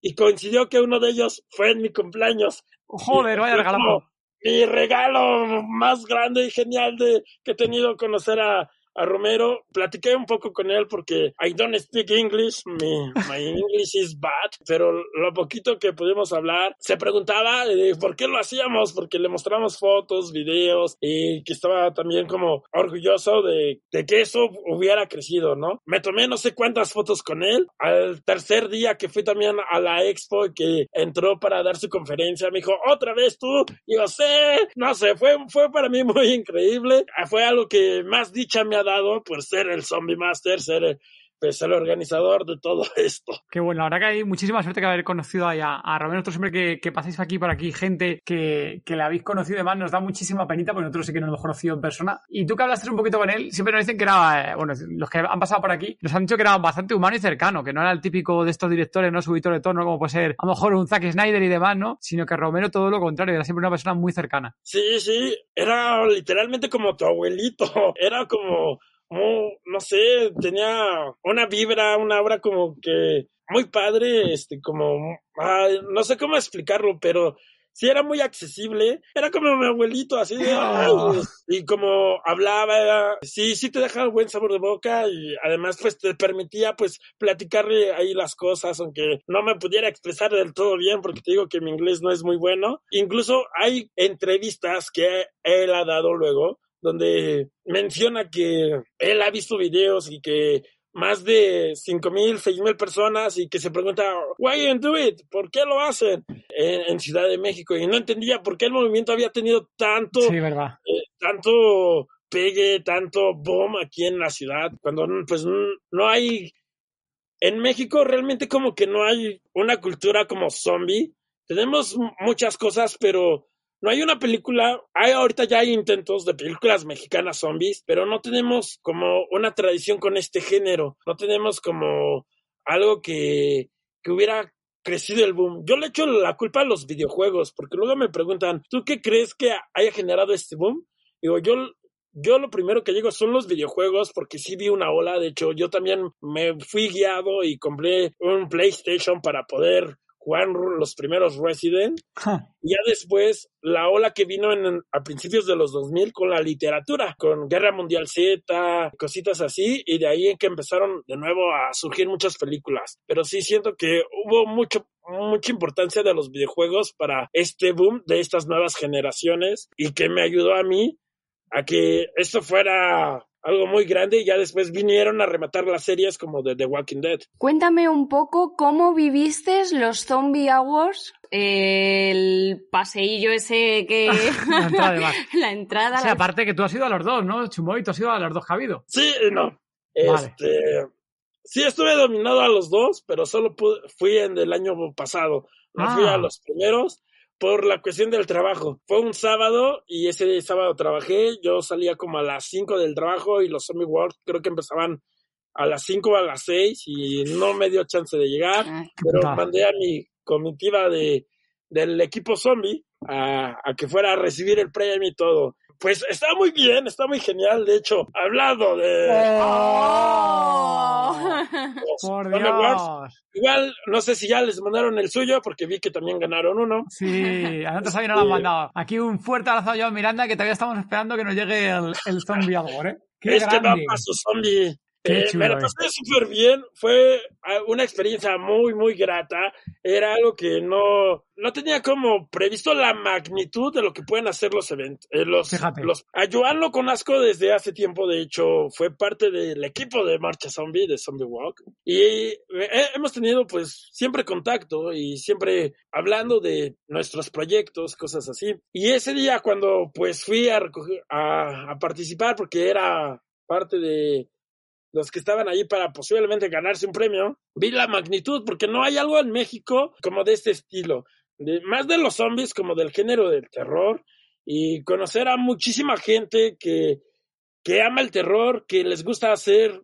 y coincidió que uno de ellos fue en mi cumpleaños. Joder, vaya regalo. Mi regalo más grande y genial de que he tenido conocer a, a Romero, platiqué un poco con él porque I don't speak English, my, English is bad, pero lo poquito que pudimos hablar, se preguntaba por qué lo hacíamos, porque le mostramos fotos, videos y que estaba también como orgulloso de, de que eso hubiera crecido, ¿no? Me tomé no sé cuántas fotos con él. Al tercer día que fui también a la expo y que entró para dar su conferencia, me dijo, otra vez tú, y yo sé, no sé, fue, fue para mí muy increíble, fue algo que más dicha me ha dado por ser el Zombie Master, ser pues, el organizador de todo *laughs* esto. Qué bueno, la verdad que hay muchísima suerte que haber conocido a, Romero. Nosotros siempre que, pasáis aquí por aquí, gente que, que le habéis conocido, además nos da muchísima penita porque nosotros sí que no lo hemos conocido en persona. Y tú que hablaste un poquito con él, siempre nos dicen que era, eh, bueno, los que han pasado por aquí, nos han dicho que era bastante humano y cercano, que no era el típico de estos directores, no subitor de tono, como puede ser a lo mejor un Zack Snyder y demás, ¿no? Sino que Romero todo lo contrario, era siempre una persona muy cercana. Sí, sí, era literalmente como tu abuelito, *laughs* era como no sé, tenía una vibra, una obra como que muy padre, este, como, no sé cómo explicarlo, pero sí era muy accesible, era como mi abuelito, así de, *laughs* y como hablaba, sí, sí te dejaba buen sabor de boca y además pues te permitía pues platicarle ahí las cosas, aunque no me pudiera expresar del todo bien porque te digo que mi inglés no es muy bueno. Incluso hay entrevistas que él ha dado luego donde menciona que él ha visto videos y que más de cinco mil, seis mil personas y que se pregunta, why you do it? ¿Por qué lo hacen? En, Ciudad de México. Y no entendía por qué el movimiento había tenido tanto, eh, tanto pegue, tanto boom aquí en la ciudad, cuando pues no hay, en México realmente como que no hay una cultura como zombie. Tenemos muchas cosas, pero no hay una película, hay ahorita ya hay intentos de películas mexicanas zombies, pero no tenemos como una tradición con este género, no tenemos como algo que, que hubiera crecido el boom. Yo le echo la culpa a los videojuegos, porque luego me preguntan, ¿tú qué crees que haya generado este boom? Digo, yo, yo lo primero que digo son los videojuegos, porque sí vi una ola. De hecho, yo también me fui guiado y compré un PlayStation para poder jugar los primeros Resident. Ya después, la ola que vino en, a principios de los 2000 con la literatura, con Guerra Mundial Z, cositas así, y de ahí en que empezaron de nuevo a surgir muchas películas. Pero sí siento que hubo mucho mucha importancia de los videojuegos para este boom de estas nuevas generaciones y que me ayudó a mí a que esto fuera algo muy grande y ya después vinieron a rematar las series como de The Walking Dead. Cuéntame un poco cómo viviste los Zombie Awards, el paseillo ese que... *laughs* la entrada de bar. *laughs* la entrada... O sea, aparte que tú has ido a los dos, ¿no? Chumoy, tú has ido a los dos que ha habido. Sí no. Este... Sí, estuve dominado a los dos, pero solo fui en el año pasado. No fui a Ah. los primeros por la cuestión del trabajo. Fue un sábado y ese sábado trabajé. Yo salía como a las 5 del trabajo y los Zombie World creo que empezaban a las 5 o a las 6 y no me dio chance de llegar. Ah, Pero mandé a mi comitiva de, del equipo zombie a, a que fuera a recibir el premio y todo. Pues está muy bien, está muy genial. De hecho, hablado de ¡Oh! *laughs* Por Dios. igual no sé si ya les mandaron el suyo porque vi que también ganaron uno. Sí, a nosotros también nos lo han mandado. Aquí un fuerte abrazo a Joan Miranda que todavía estamos esperando que nos llegue el, el zombie ¿eh? ¡Qué es que va grande! para su zombie. Qué Eh, me la pasé súper bien, fue ah, una experiencia muy, muy grata. Era algo que no, no tenía como previsto la magnitud de lo que pueden hacer los eventos. eh, los, Fíjate. los, a Joan lo conozco desde hace tiempo, de hecho, fue parte del equipo de Marcha Zombie, de Zombie Walk. Y eh, hemos tenido pues siempre contacto y siempre hablando de nuestros proyectos, cosas así. Y ese día cuando pues fui a, recoger- a, a participar porque era parte de los que estaban ahí para posiblemente ganarse un premio, vi la magnitud, porque no hay algo en México como de este estilo, más de los zombies como del género del terror, y conocer a muchísima gente que, que ama el terror, que les gusta hacer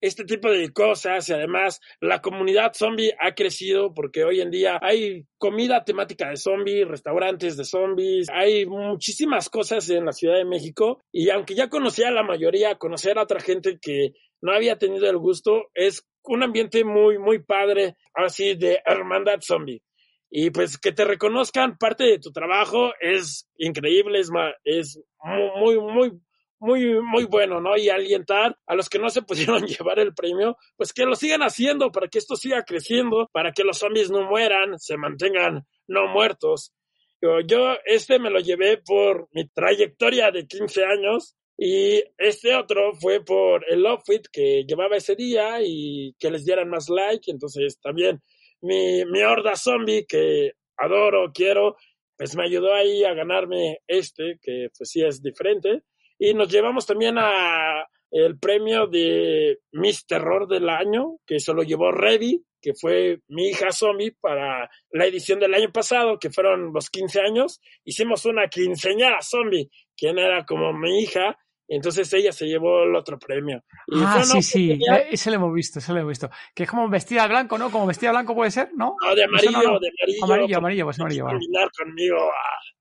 este tipo de cosas y además la comunidad zombie ha crecido porque hoy en día hay comida temática de zombies, restaurantes de zombies, hay muchísimas cosas en la Ciudad de México y aunque ya conocía a la mayoría, conocer a otra gente que no había tenido el gusto es un ambiente muy, muy padre, así de hermandad zombie. Y pues que te reconozcan parte de tu trabajo es increíble, es, ma- es muy, muy, muy, muy, bueno, ¿no? Y alientar a los que no se *laughs* pudieron llevar el premio, pues que lo sigan haciendo para que esto siga creciendo, para que los zombies no mueran, se mantengan no muertos. Yo este me lo llevé por mi trayectoria de 15 años y este otro fue por el outfit que llevaba ese día y que les dieran más like. Entonces también mi, mi horda zombie que adoro, quiero, pues me ayudó ahí a ganarme este, que pues sí es diferente. Y nos llevamos también a el premio de Miss Terror del año, que se lo llevó Reddy, que fue mi hija zombie para la edición del año pasado, que fueron los 15 años. Hicimos una quinceañera zombie, quien era como mi hija, entonces ella se llevó el otro premio. Y Ah, sí, sí, oportunidad- eh, ese lo hemos visto, ese lo hemos visto. Que es como vestida de blanco, ¿no? Como vestida de blanco puede ser, ¿no? No, de amarillo, no, no. de amarillo. Amarillo, amarillo, pues amarillo, vale. combinar conmigo.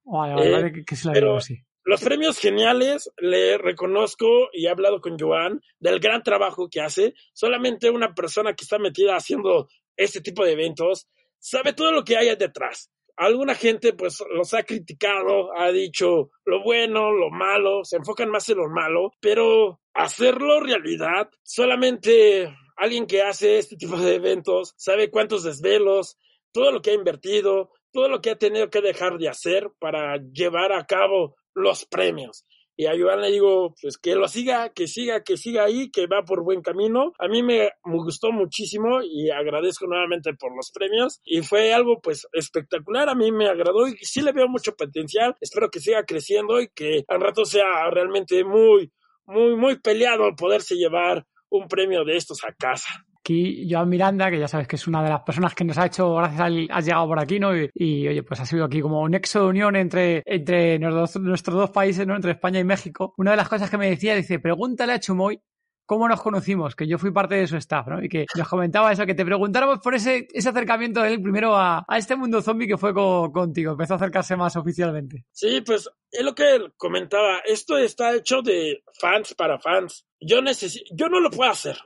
Vale, vale, Eh, vale, que, que sí la pero- digo, sí. Los premios geniales, le reconozco y he hablado con Joan del gran trabajo que hace. Solamente una persona que está metida haciendo este tipo de eventos sabe todo lo que hay detrás. Alguna gente pues los ha criticado, ha dicho lo bueno, lo malo, se enfocan más en lo malo, pero hacerlo realidad, solamente alguien que hace este tipo de eventos sabe cuántos desvelos, todo lo que ha invertido, todo lo que ha tenido que dejar de hacer para llevar a cabo los premios. Y a Joan le digo, pues que lo siga, que siga, que siga ahí, que va por buen camino. A mí me, me gustó muchísimo y agradezco nuevamente por los premios. Y fue algo pues espectacular, a mí me agradó y sí le veo mucho potencial. Espero que siga creciendo y que al rato sea realmente muy, muy, muy peleado poderse llevar un premio de estos a casa. Aquí Joan Miranda, que ya sabes que es una de las personas que nos ha hecho, gracias a él, has llegado por aquí, ¿no? Y, oye, pues ha sido aquí como un nexo de unión entre, entre nuestros, nuestros dos países, ¿no? Entre España y México. Una de las cosas que me decía, dice, pregúntale a Chumoy cómo nos conocimos, que yo fui parte de su staff, ¿no? Y que nos comentaba eso, que te preguntáramos por ese, ese acercamiento de él primero a, a este mundo zombie que fue contigo, empezó a acercarse más oficialmente. Sí, pues es lo que él comentaba, esto está hecho de fans para fans. Yo necesito, yo no lo puedo hacer.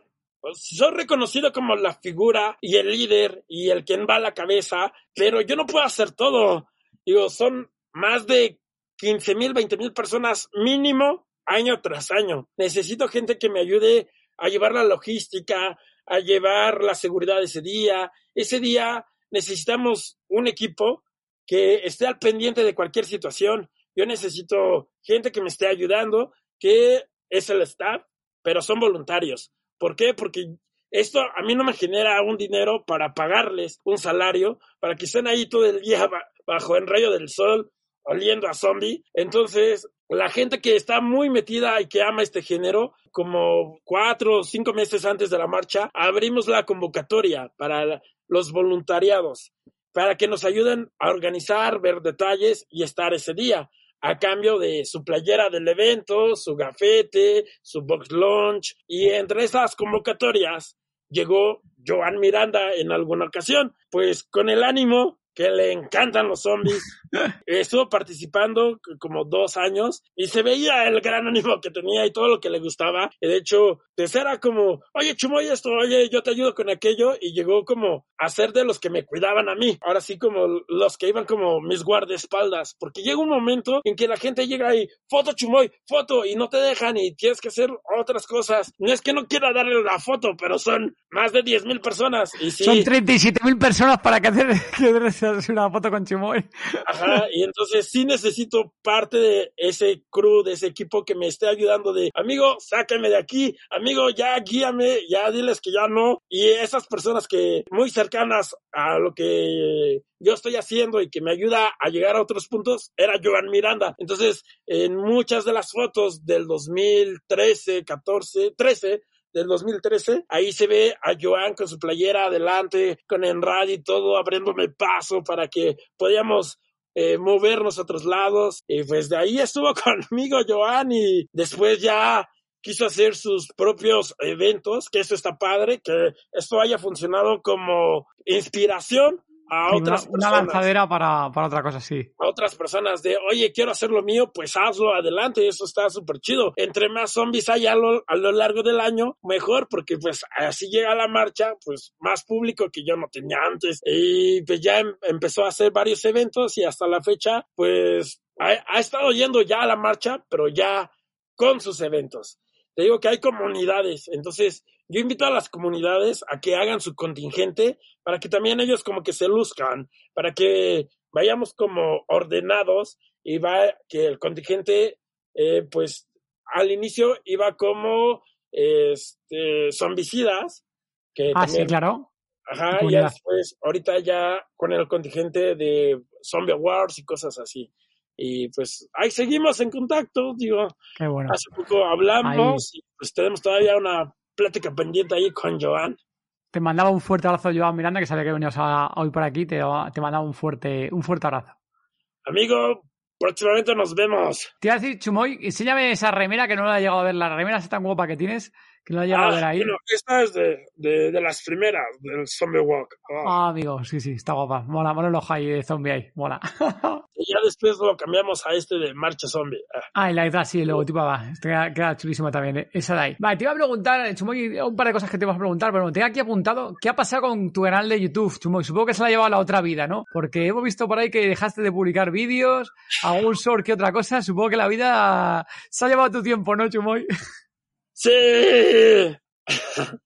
Soy reconocido como la figura y el líder y el quien va a la cabeza, pero yo no puedo hacer todo. Digo, son más de 15 mil, 20 mil personas mínimo año tras año. Necesito gente que me ayude a llevar la logística, a llevar la seguridad ese día. Ese día necesitamos un equipo que esté al pendiente de cualquier situación. Yo necesito gente que me esté ayudando, que es el staff, pero son voluntarios. ¿Por qué? Porque esto a mí no me genera un dinero para pagarles un salario, para que estén ahí todo el día bajo el rayo del sol, oliendo a zombie. Entonces, la gente que está muy metida y que ama este género, como cuatro o cinco meses antes de la marcha, abrimos la convocatoria para los voluntariados, para que nos ayuden a organizar, ver detalles y estar ese día a cambio de su playera del evento, su gafete, su box lunch y entre esas convocatorias llegó Joan Miranda en alguna ocasión, pues con el ánimo que le encantan los zombies. *laughs* Estuvo participando como dos años y se veía el gran *laughs* ánimo que tenía y todo lo que le gustaba. Y de hecho, pues era como, oye, Chumoy, esto, oye, yo te ayudo con aquello. Y llegó como a ser de los que me cuidaban a mí. Ahora sí, como los que iban como mis guardaespaldas. Porque llega un momento en que la gente llega ahí, foto, Chumoy, foto, y no te dejan y tienes que hacer otras cosas. No es que no quiera darle la foto, pero son más de 10 mil personas. Y sí, Son 37 mil personas para que hacer *laughs* *laughs* una foto con Chumoy. Ajá, y entonces sí necesito parte de ese crew, de ese equipo que me esté ayudando de, amigo, sáqueme de aquí, amigo, ya guíame, ya diles que ya no. Y esas personas que muy cercanas a lo que yo estoy haciendo y que me ayuda a llegar a otros puntos era Joan Miranda. Entonces, en muchas de las fotos del 2013, 14, 13, del 2013, ahí se ve a Joan con su playera adelante, con Enrad y todo, abriéndome paso para que podíamos eh, movernos a otros lados. Y pues de ahí estuvo *laughs* conmigo Joan y después ya quiso hacer sus propios eventos, que eso está padre, que esto haya funcionado como inspiración a otras una, una lanzadera para, para, otra cosa, sí. A otras personas de, oye, quiero hacer lo mío, pues hazlo adelante, eso está súper chido. Entre más zombies hay a lo, a lo, largo del año, mejor, porque pues así llega la marcha, pues más público que yo no tenía antes. Y pues ya em, empezó a hacer varios eventos y hasta la fecha, pues ha, ha estado yendo ya a la marcha, pero ya con sus eventos. Te digo que hay comunidades, entonces yo invito a las comunidades a que hagan su contingente para que también ellos como que se luzcan, para que vayamos como ordenados y va que el contingente eh, pues al inicio iba como este zombicidas que ah también, sí claro ajá y después ahorita ya con el contingente de zombie wars y cosas así y pues ahí seguimos en contacto, digo. Qué bueno. Hace poco hablamos ahí. y pues tenemos todavía una plática pendiente ahí con Joan. Te mandaba un fuerte abrazo, Joan Miranda, que sabía que venías a, hoy por aquí. Te, te mandaba un fuerte, un fuerte abrazo. Amigo, próximamente nos vemos. Te iba a decir, Chumoy, enséñame esa remera que no la he llegado a ver. La remera es tan guapa que tienes que he llegado ah, a ver ahí. Bueno, esta es de, de, de, las primeras del Zombie Walk. Oh. Ah, amigo, sí, sí, está guapa. Mola, mola el ojo ahí de zombie ahí, mola. *laughs* y ya después lo cambiamos a este de Marcha Zombie. Ah, y la verdad, sí, el logotipo va. Queda, queda chulísimo también, ¿eh? esa de ahí. Vale, te iba a preguntar, Chumoy, un par de cosas que te ibas a preguntar, pero te he aquí apuntado, ¿qué ha pasado con tu canal de YouTube, Chumoy? Supongo que se la ha llevado a la otra vida, ¿no? Porque hemos visto por ahí que dejaste de publicar vídeos, algún short que otra cosa. Supongo que la vida se ha llevado tu tiempo, ¿no, Chumoy? *laughs* Sí, *laughs*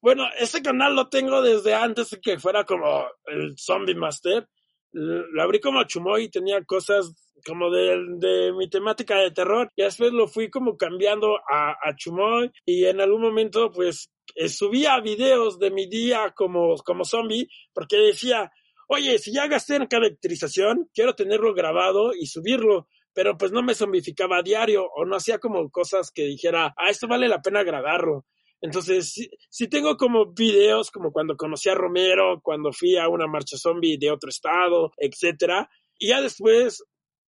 bueno, ese canal lo tengo desde antes de que fuera como el Zombie Master. Lo abrí como Chumoy y tenía cosas como de, de, mi temática de terror. Y después lo fui como cambiando a, a Chumoy y en algún momento pues eh, subía videos de mi día como, como zombie porque decía, oye, si ya gasté en caracterización, quiero tenerlo grabado y subirlo pero pues no me zombificaba a diario o no hacía como cosas que dijera, ah, esto vale la pena grabarlo. Entonces, sí, tengo como videos, como cuando conocí a Romero, cuando fui a una marcha zombie de otro estado, etcétera. Y ya después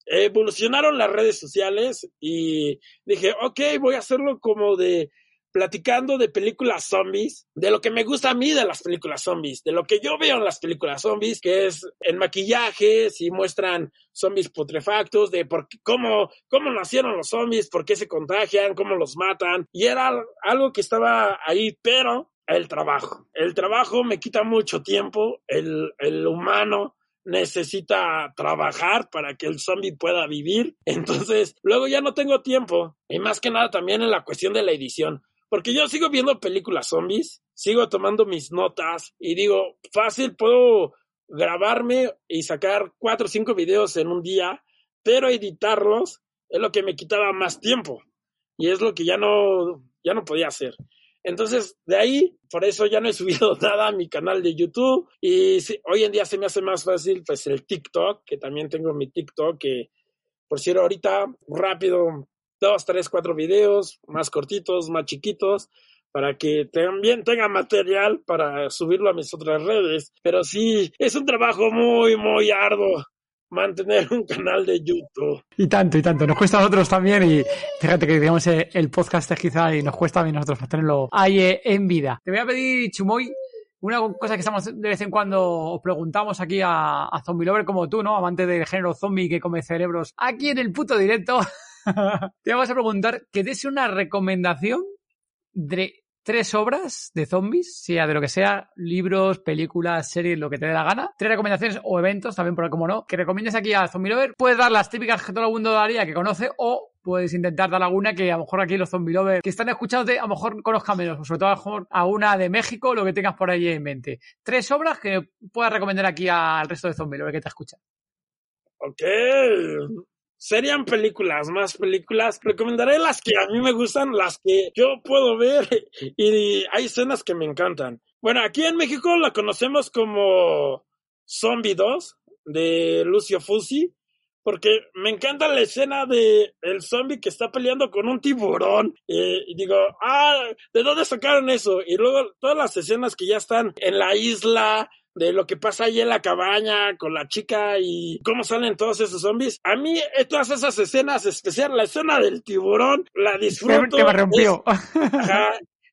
evolucionaron las redes sociales y dije, ok, voy a hacerlo como de platicando de películas zombies, de lo que me gusta a mí de las películas zombies, de lo que yo veo en las películas zombies, que es el maquillaje, si muestran zombies putrefactos, de por qué, cómo, cómo nacieron los zombies, por qué se contagian, cómo los matan. Y era algo que estaba ahí, pero el trabajo. El trabajo me quita mucho tiempo, el, el humano necesita trabajar para que el zombie pueda vivir. *laughs* Entonces, luego ya no tengo tiempo. Y más que nada también en la cuestión de la edición. Porque yo sigo viendo películas zombies, sigo tomando mis notas y digo, fácil, puedo grabarme y sacar cuatro o cinco videos en un día, pero editarlos es lo que me quitaba más tiempo. Y es lo que ya no, ya no podía hacer. Entonces, de ahí, por eso ya no he *laughs* subido nada a mi canal de YouTube. Y hoy en día se me hace más fácil, pues, el TikTok, que también tengo mi TikTok, que, por cierto, ahorita, rápido, dos, tres, cuatro videos, más cortitos, más chiquitos, para que también tenga material para subirlo a mis otras redes. Pero sí, es un trabajo muy, muy arduo mantener un canal de YouTube. Y tanto, y tanto. Nos cuesta a nosotros también y fíjate que digamos eh, el podcast es quizá y nos cuesta a nosotros tenerlo ahí eh, en vida. Te voy a pedir, Chumoy, una cosa que estamos de vez en cuando os preguntamos aquí a, a Zombie Lover como tú, ¿no? Amante del género zombie que come cerebros aquí en el puto directo. *laughs* Te vamos a preguntar que des una recomendación de tres obras de zombies, sea de lo que sea, libros, películas, series, lo que te dé la gana. Tres recomendaciones o eventos, también por como no, que recomiendes aquí a Zombie Lover. Puedes dar las típicas que todo el mundo daría, que conoce, o puedes intentar dar alguna que a lo mejor aquí los zombie lovers que están escuchándote a lo mejor conozcan menos, sobre todo a lo mejor a una de México, lo que tengas por ahí en mente. Tres obras que puedas recomendar aquí al resto de zombie lovers que te escuchan. Ok, serían películas, más películas. Recomendaré las que a mí me gustan, las que yo puedo ver y hay escenas que me encantan. Bueno, aquí en México la conocemos como Zombie 2 de Lucio Fusi, porque me encanta la escena de el zombie que está peleando con un tiburón y digo, ah, ¿de dónde sacaron eso? Y luego todas las escenas que ya están en la isla, de lo que pasa ahí en la cabaña con la chica y cómo salen todos esos zombies. A mí, eh, todas esas escenas, especial la escena del tiburón, la disfruto. Que me rompió.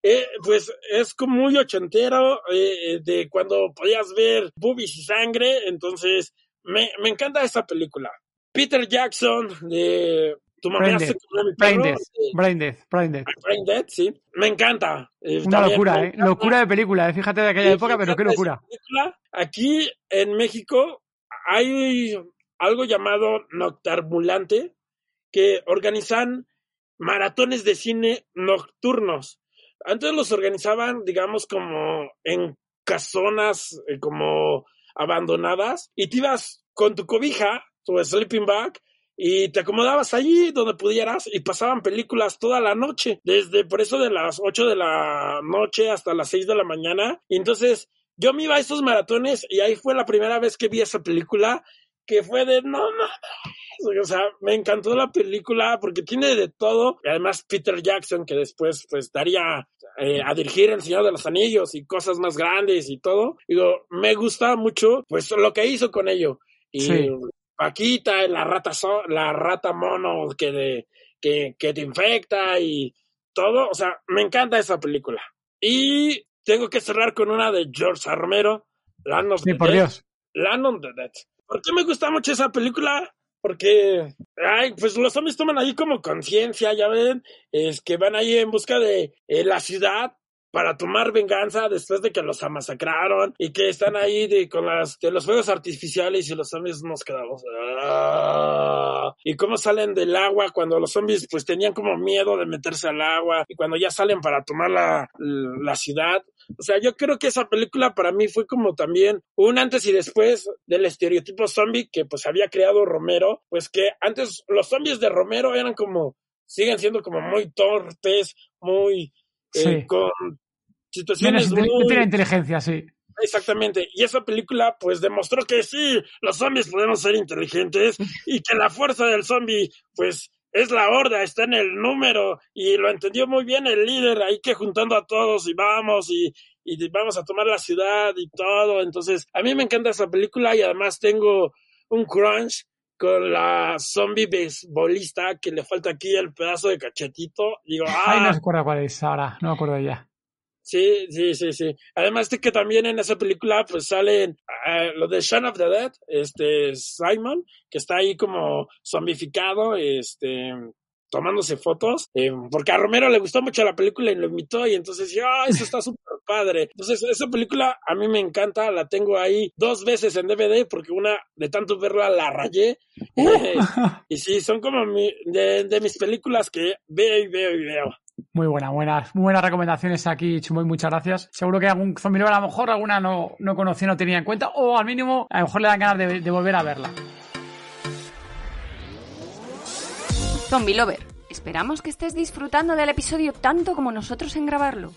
eh, pues es como muy ochentero eh, de cuando podías ver boobies y sangre, entonces me, me encanta esta película. Peter Jackson de tu mamá hace Brain Death, Brain Death, Brain Death. Brain Death, sí. Me encanta. Una locura, ¿eh? Locura de película, ¿eh? Fíjate de aquella época, pero qué locura. Aquí en México hay algo llamado Noctarbulante que organizan maratones de cine nocturnos. Antes los organizaban, digamos, como en casonas, eh, como abandonadas, y te ibas con tu cobija, tu sleeping bag, y te acomodabas allí donde pudieras y pasaban películas toda la noche, desde por eso de las 8 de la noche hasta las 6 de la mañana. Entonces yo me iba a esos maratones y ahí fue la primera vez que vi esa película que fue de no no o sea, me encantó la película porque tiene de todo. Y además Peter Jackson, que después pues daría eh, a dirigir El Señor de los Anillos y cosas más grandes y todo. Digo, me gusta mucho pues lo que hizo con ello. Y Paquita, la rata, la rata mono que, que, que te infecta y todo. O sea, me encanta esa película. Y tengo que cerrar con una de George Romero, Land of sí, por Dios. Land of the Dead. ¿Por qué me gusta mucho esa película? Porque, ay, pues los zombies toman ahí como conciencia, ya ven, es que van ahí en busca de eh, la ciudad para tomar venganza después de que los amasacraron y que están ahí de, con las, de los fuegos artificiales y los zombies nos quedamos. ¡ah! Y cómo salen del agua cuando los zombies pues tenían como miedo de meterse al agua y cuando ya salen para tomar la, la ciudad. O sea, yo creo que esa película para mí fue como también un antes y después del estereotipo zombie que pues había creado Romero, pues que antes los zombies de Romero eran como, siguen siendo como muy torpes, muy eh, con situaciones muy... Tiene inteligencia, sí. Exactamente. Y esa película, pues, demostró que sí, los zombies podemos ser inteligentes *laughs* y que la fuerza del zombie, pues, es la horda, está en el número y lo entendió muy bien el líder ahí que juntando a todos y vamos y, y vamos a tomar la ciudad y todo. Entonces, a mí me encanta esa película y además tengo un crunch con la zombie beisbolista que le falta aquí el pedazo de cachetito. Digo, Ay, no ah, recuerdo cuál es ahora, no me acuerdo ya. Sí, sí, sí, sí. Además de que también en esa película pues salen eh, lo de Shaun of the Dead, este Simon, que está ahí como zombificado, este tomándose fotos, eh, porque a Romero le gustó mucho la película y lo invitó y entonces yo, ah, eso está súper padre. Entonces esa película a mí me encanta, la tengo ahí dos veces en DVD porque una de tanto verla la rayé. Eh, y sí, son como mi- de, de mis películas que veo y veo y veo. Muy buena, buenas, muy buenas recomendaciones aquí, Chumoy, muchas gracias. Seguro que algún zombie lover a lo mejor alguna no, no conocía, no tenía en cuenta, o al mínimo a lo mejor le dan ganas de, de volver a verla. Zombie Lover, esperamos que estés disfrutando del episodio tanto como nosotros en grabarlo.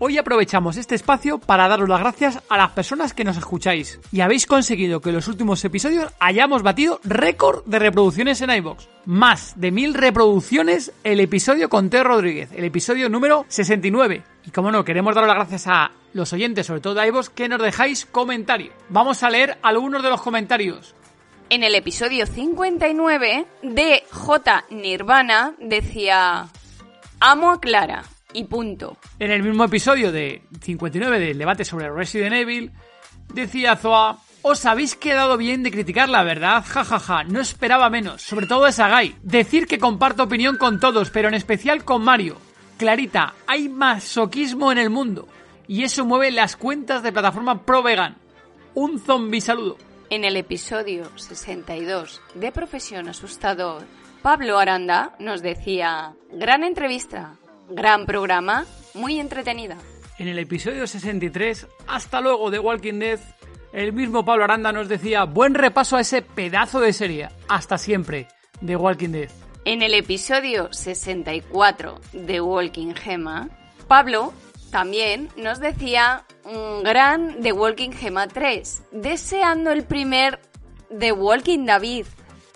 Hoy aprovechamos este espacio para daros las gracias a las personas que nos escucháis y habéis conseguido que en los últimos episodios hayamos batido récord de reproducciones en iVoox. Más de mil reproducciones el episodio con Teo Rodríguez, el episodio número 69. Y como no, queremos dar las gracias a los oyentes, sobre todo de iVoox, que nos dejáis comentarios. Vamos a leer algunos de los comentarios. En el episodio 59 de J Nirvana decía Amo a Clara y punto. En el mismo episodio de 59 del debate sobre Resident Evil, decía Zoa, os habéis quedado bien de criticar la verdad, jajaja, no esperaba menos, sobre todo de Sagai. Decir que comparto opinión con todos, pero en especial con Mario. Clarita, hay masoquismo en el mundo, y eso mueve las cuentas de plataforma pro vegan. Un zombie saludo. En el episodio 62 de Profesión Asustador, Pablo Aranda nos decía Gran entrevista, gran programa, muy entretenida. En el episodio 63, hasta luego de Walking Dead, el mismo Pablo Aranda nos decía, buen repaso a ese pedazo de serie, hasta siempre, de Walking Dead. En el episodio 64 de Walking Gema, Pablo también nos decía un gran The Walking Gema 3, deseando el primer The Walking David.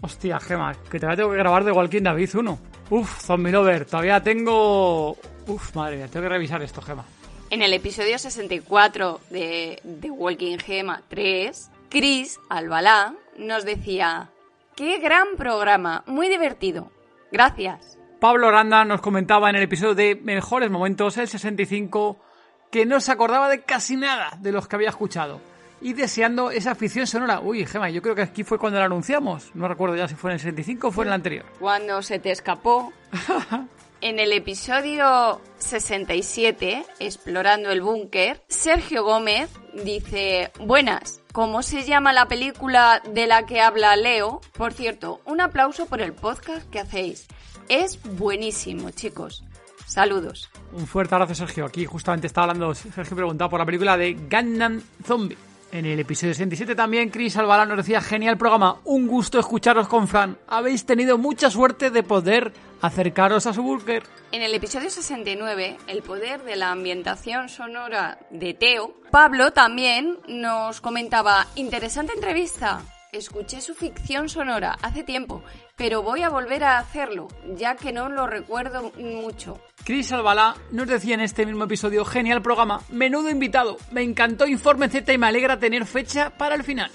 Hostia, Gema, que te tengo que grabar de Walking David 1. Uf, Zombie Lover, todavía tengo... Uf, madre mía, tengo que revisar esto, Gema. En el episodio 64 de The Walking Gema 3, Chris Albalá nos decía, ¡qué gran programa! Muy divertido. Gracias. Pablo Aranda nos comentaba en el episodio de Mejores Momentos, el 65, que no se acordaba de casi nada de los que había escuchado. Y deseando esa afición sonora. Uy, Gema, yo creo que aquí fue cuando la anunciamos. No recuerdo ya si fue en el 65 o fue en el anterior. Cuando se te escapó. *laughs* En el episodio 67, Explorando el Búnker, Sergio Gómez dice, buenas, ¿cómo se llama la película de la que habla Leo? Por cierto, un aplauso por el podcast que hacéis. Es buenísimo, chicos. Saludos. Un fuerte abrazo, Sergio. Aquí justamente estaba hablando, Sergio preguntaba por la película de Gangnam Zombie. En el episodio 67 también Chris Albalá nos decía, genial programa, un gusto escucharos con Fran. Habéis tenido mucha suerte de poder acercaros a su búnker. En el episodio 69, El poder de la ambientación sonora de Teo, Pablo también nos comentaba, interesante entrevista. Escuché su ficción sonora hace tiempo, pero voy a volver a hacerlo, ya que no lo recuerdo mucho. Chris Albalá nos decía en este mismo episodio, genial programa, menudo invitado, me encantó Informe Z y me alegra tener fecha para el final.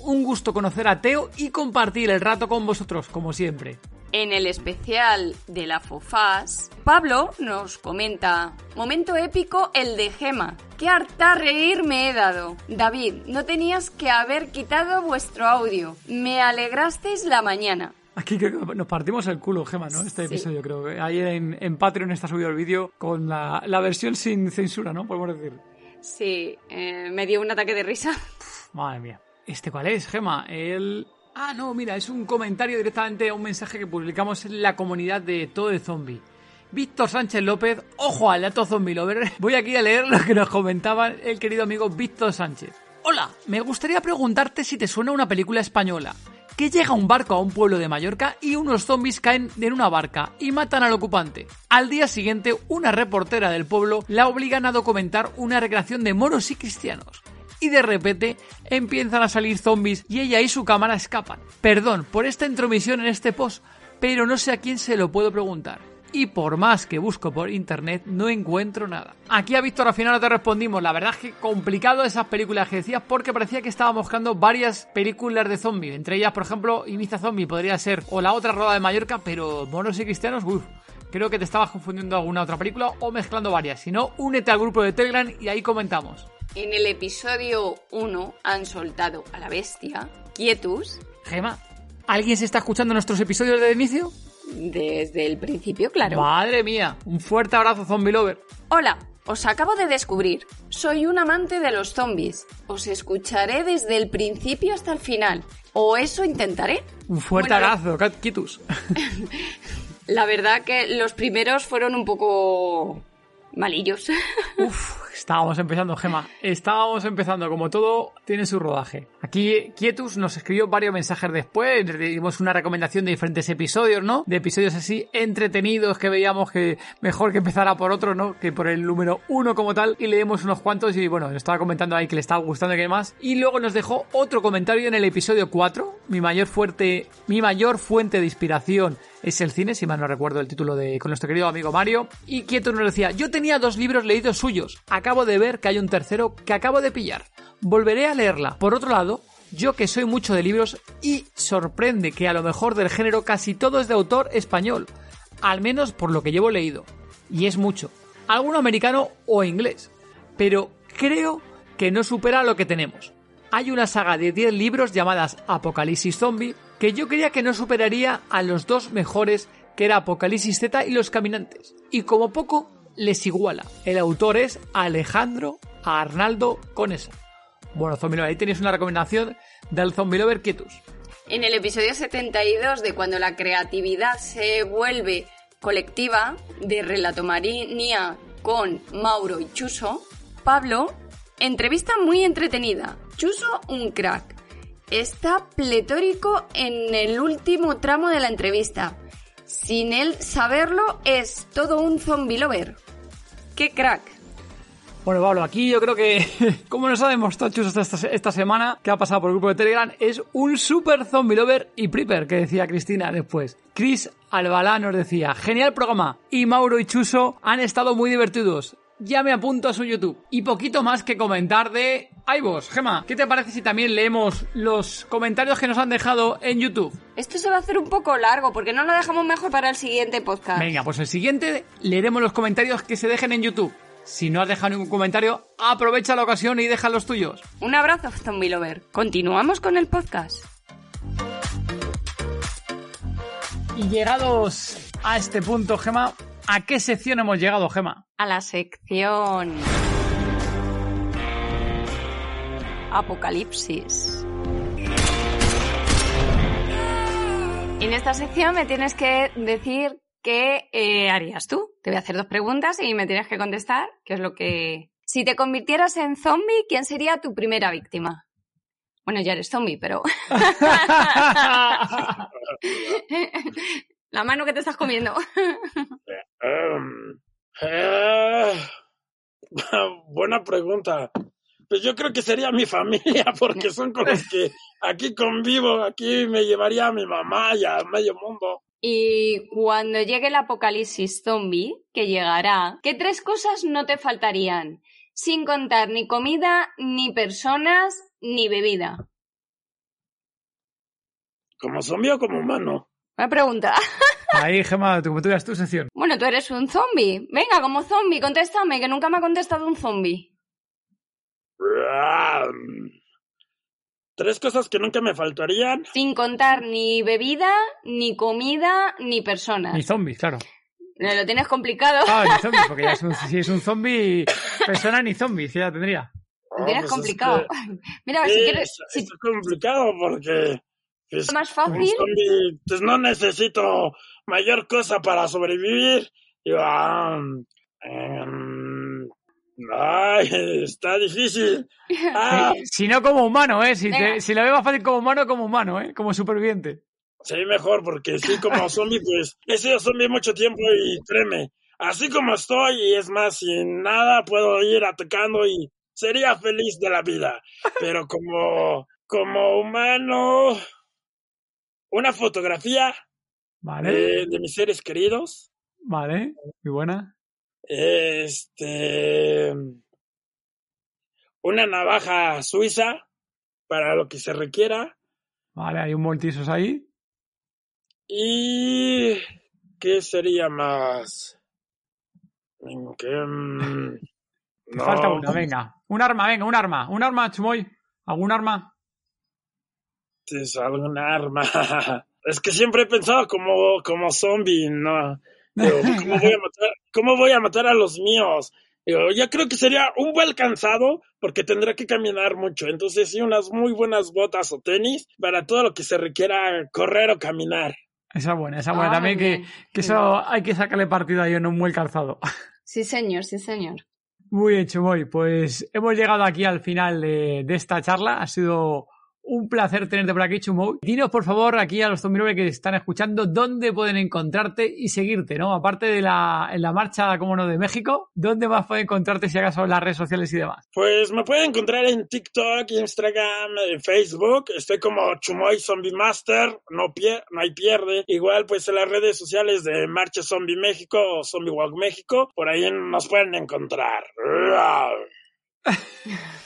Un gusto conocer a Teo y compartir el rato con vosotros, como siempre. En el especial de la FOFAS, Pablo nos comenta, momento épico el de Gema. Qué harta reír me he dado. David, no tenías que haber quitado vuestro audio. Me alegrasteis la mañana. Aquí creo que nos partimos el culo, Gema, ¿no? Este Sí. episodio, creo que ahí en, en Patreon está subido el vídeo con la, la versión sin censura, ¿no? Podemos decir. Sí, eh, me dio un ataque de risa. Madre mía. ¿Este cuál es, Gema? El... Ah, no, mira, es un comentario directamente a un mensaje que publicamos en la comunidad de Todo de Zombie. Víctor Sánchez López, ojo al dato zombie lover. *laughs* Voy aquí a leer lo que nos comentaba el querido amigo Víctor Sánchez. Hola, me gustaría preguntarte si te suena una película española. Que llega un barco a un pueblo de Mallorca y unos zombies caen en una barca y matan al ocupante. Al día siguiente, una reportera del pueblo la obligan a documentar una recreación de moros y cristianos y de repente empiezan a salir zombies y ella y su cámara escapan. Perdón por esta intromisión en este post, pero no sé a quién se lo puedo preguntar. Y por más que busco por internet no encuentro nada. Aquí a Víctor al final no te respondimos, la verdad es que complicado esas películas que decías porque parecía que estaba buscando varias películas de zombies, entre ellas por ejemplo Ibiza Zombie podría ser o la otra Roda de Mallorca, pero monos y cristianos, uff. Creo que te estabas confundiendo alguna otra película o mezclando varias. Si no, únete al grupo de Telegram y ahí comentamos. En el episodio 1 han soltado a la bestia, Quietus. Gema, ¿alguien se está escuchando nuestros episodios de inicio? Desde el principio, claro. Madre mía, un fuerte abrazo, zombie lover. Hola, os acabo de descubrir. Soy un amante de los zombies. Os escucharé desde el principio hasta el final. O eso intentaré. Un fuerte Bueno, abrazo, Cat Quietus. *laughs* La verdad que los primeros fueron un poco malillos. Uf, estábamos empezando, Gema. Estábamos empezando, como todo, tiene su rodaje. Aquí Quietus nos escribió varios mensajes después, dimos una recomendación de diferentes episodios, ¿no? De episodios así entretenidos que veíamos que mejor que empezara por otro, ¿no? Que por el número uno como tal. Y le dimos unos cuantos y bueno, le estaba comentando ahí que le estaba gustando y que más. Y luego nos dejó otro comentario en el episodio 4. Mi mayor fuerte, mi mayor fuente de inspiración es el cine, si mal no recuerdo el título de con nuestro querido amigo Mario. Y Quieto nos decía, yo tenía dos libros leídos suyos, acabo de ver que hay un tercero que acabo de pillar. Volveré a leerla. Por otro lado, yo que soy mucho de libros y sorprende que a lo mejor del género casi todo es de autor español, al menos por lo que llevo leído. Y es mucho. Alguno americano o inglés. Pero creo que no supera lo que tenemos. Hay una saga de 10 libros llamadas Apocalipsis Zombie que yo creía que no superaría a los dos mejores que era Apocalipsis Z y Los Caminantes. Y como poco les iguala. El autor es Alejandro Arnaldo Conesa. Bueno, Zombie Lover, ahí tenéis una recomendación del Zombie Lover Quietus. En el episodio 72 de cuando la creatividad se vuelve colectiva de relatomanía con Mauro y Chuso, Pablo, entrevista muy entretenida. Chuso, un crack. Está pletórico en el último tramo de la entrevista. Sin él saberlo, es todo un zombie lover. ¡Qué crack! Bueno, Pablo, aquí yo creo que, *laughs* como nos ha demostrado esta, esta semana, que ha pasado por el grupo de Telegram, es un super zombie lover y prepper, que decía Cristina después. Chris Albalá nos decía, genial programa, y Mauro y Chuso han estado muy divertidos. Ya me apunto a su YouTube. Y poquito más que comentar de iVos. Gema, ¿qué te parece si también leemos los comentarios que nos han dejado en YouTube? Esto se va a hacer un poco largo, porque no lo dejamos mejor para el siguiente podcast. Venga, pues el siguiente leeremos los comentarios que se dejen en YouTube. Si no has dejado ningún comentario, aprovecha la ocasión y deja los tuyos. Un abrazo, Zombie Lover. Continuamos con el podcast. Y llegados a este punto, Gema, ¿a qué sección hemos llegado, Gema? A la sección. Apocalipsis. En esta sección me tienes que decir qué eh, harías tú. Te voy a hacer dos preguntas y me tienes que contestar qué es lo que... Si te convirtieras en zombie, ¿quién sería tu primera víctima? Bueno, ya eres zombie, pero... *laughs* *laughs* La mano que te estás comiendo. Em, eh, *laughs* buena pregunta. Pues yo creo que sería mi familia, *laughs* porque son con los que aquí convivo. Aquí me llevaría a mi mamá y a medio mundo. Y cuando llegue el apocalipsis zombie, que llegará, ¿qué tres cosas no te faltarían? Sin contar ni comida, ni personas, ni bebida. ¿Como zombie o como humano? Una pregunta. *laughs* Ahí, Gema, tú, tú tu sección. Bueno, tú eres un zombie. Venga, como zombie, contéstame, que nunca me ha contestado un zombie. Tres cosas que nunca me faltarían. Sin contar ni bebida, ni comida, ni personas. Ni zombies, claro. Lo tienes complicado. Ah, ni zombies, porque ya es un- *laughs* si es un zombie, persona ni zombies, ya tendría. Lo Oh, tienes pues es complicado. que- *laughs* Mira, sí, si quieres, es, si es complicado porque pues, es más como fácil, zombie, pues no necesito mayor cosa para sobrevivir. Y, ah, em, ay, está difícil. *laughs* Ah, si no como humano, ¿eh? Si, te- si lo ve más fácil como humano, como humano, ¿eh? Como superviviente. sí, mejor, porque sí, como *laughs* zombie, pues he sido zombie mucho tiempo y créeme, así como estoy, y es más, sin nada puedo ir atacando y sería feliz de la vida. *laughs* Pero como, como humano, una fotografía Vale. de, de mis seres queridos Vale, muy buena. Este. Una navaja suiza para lo que se requiera. Vale, hay un multisos ahí. Y. ¿Qué sería más? ¿Qué, mm, *laughs* Te no. Falta una, venga. Un arma, venga, un arma. Un arma, Chumoy. ¿Algún arma? Es algún arma. *laughs* Es que siempre he pensado como, como zombie, ¿no? Digo, *laughs* ¿cómo, voy a matar, ¿Cómo voy a matar a los míos? Digo, yo creo que sería un buen cansado porque tendrá que caminar mucho. Entonces, sí, unas muy buenas botas o tenis para todo lo que se requiera correr o caminar. Esa es buena, esa es buena. Ah, También que, eso hay que sacarle partido ahí en un buen calzado. *laughs* Sí, señor, sí, señor. Muy bien, Chumoy. Pues hemos llegado aquí al final de, de esta charla. Ha sido un placer tenerte por aquí, Chumoy. Dinos, por favor, aquí a los zombies que están escuchando, dónde pueden encontrarte y seguirte, ¿no? Aparte de la, en la marcha, como no, de México, ¿dónde más pueden encontrarte si acaso en las redes sociales y demás? Pues me pueden encontrar en TikTok, Instagram, en Facebook. Estoy como Chumoy Zombie Master. No, pie no hay pierde. Igual, pues en las redes sociales de Marcha Zombie México o Zombie Walk México. Por ahí nos pueden encontrar. *laughs*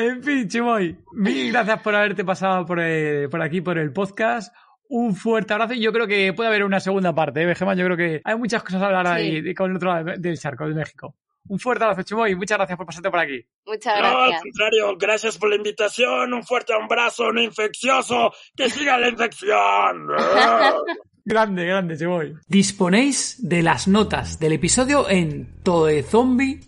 En fin, Chimoy, mil gracias por haberte pasado por, eh, por aquí, por el podcast. Un fuerte abrazo y yo creo que puede haber una segunda parte, ¿eh, Benjamín? Yo creo que hay muchas cosas a hablar Sí. ahí de- con el otro lado del charco, de México. Un fuerte abrazo, Chimoy, muchas gracias por pasarte por aquí. Muchas No, al gracias. contrario, gracias por la invitación. Un fuerte abrazo, no infeccioso. Que siga la infección. *laughs* Grande, grande, Chimoy. Disponéis de las notas del episodio en todezombie.com.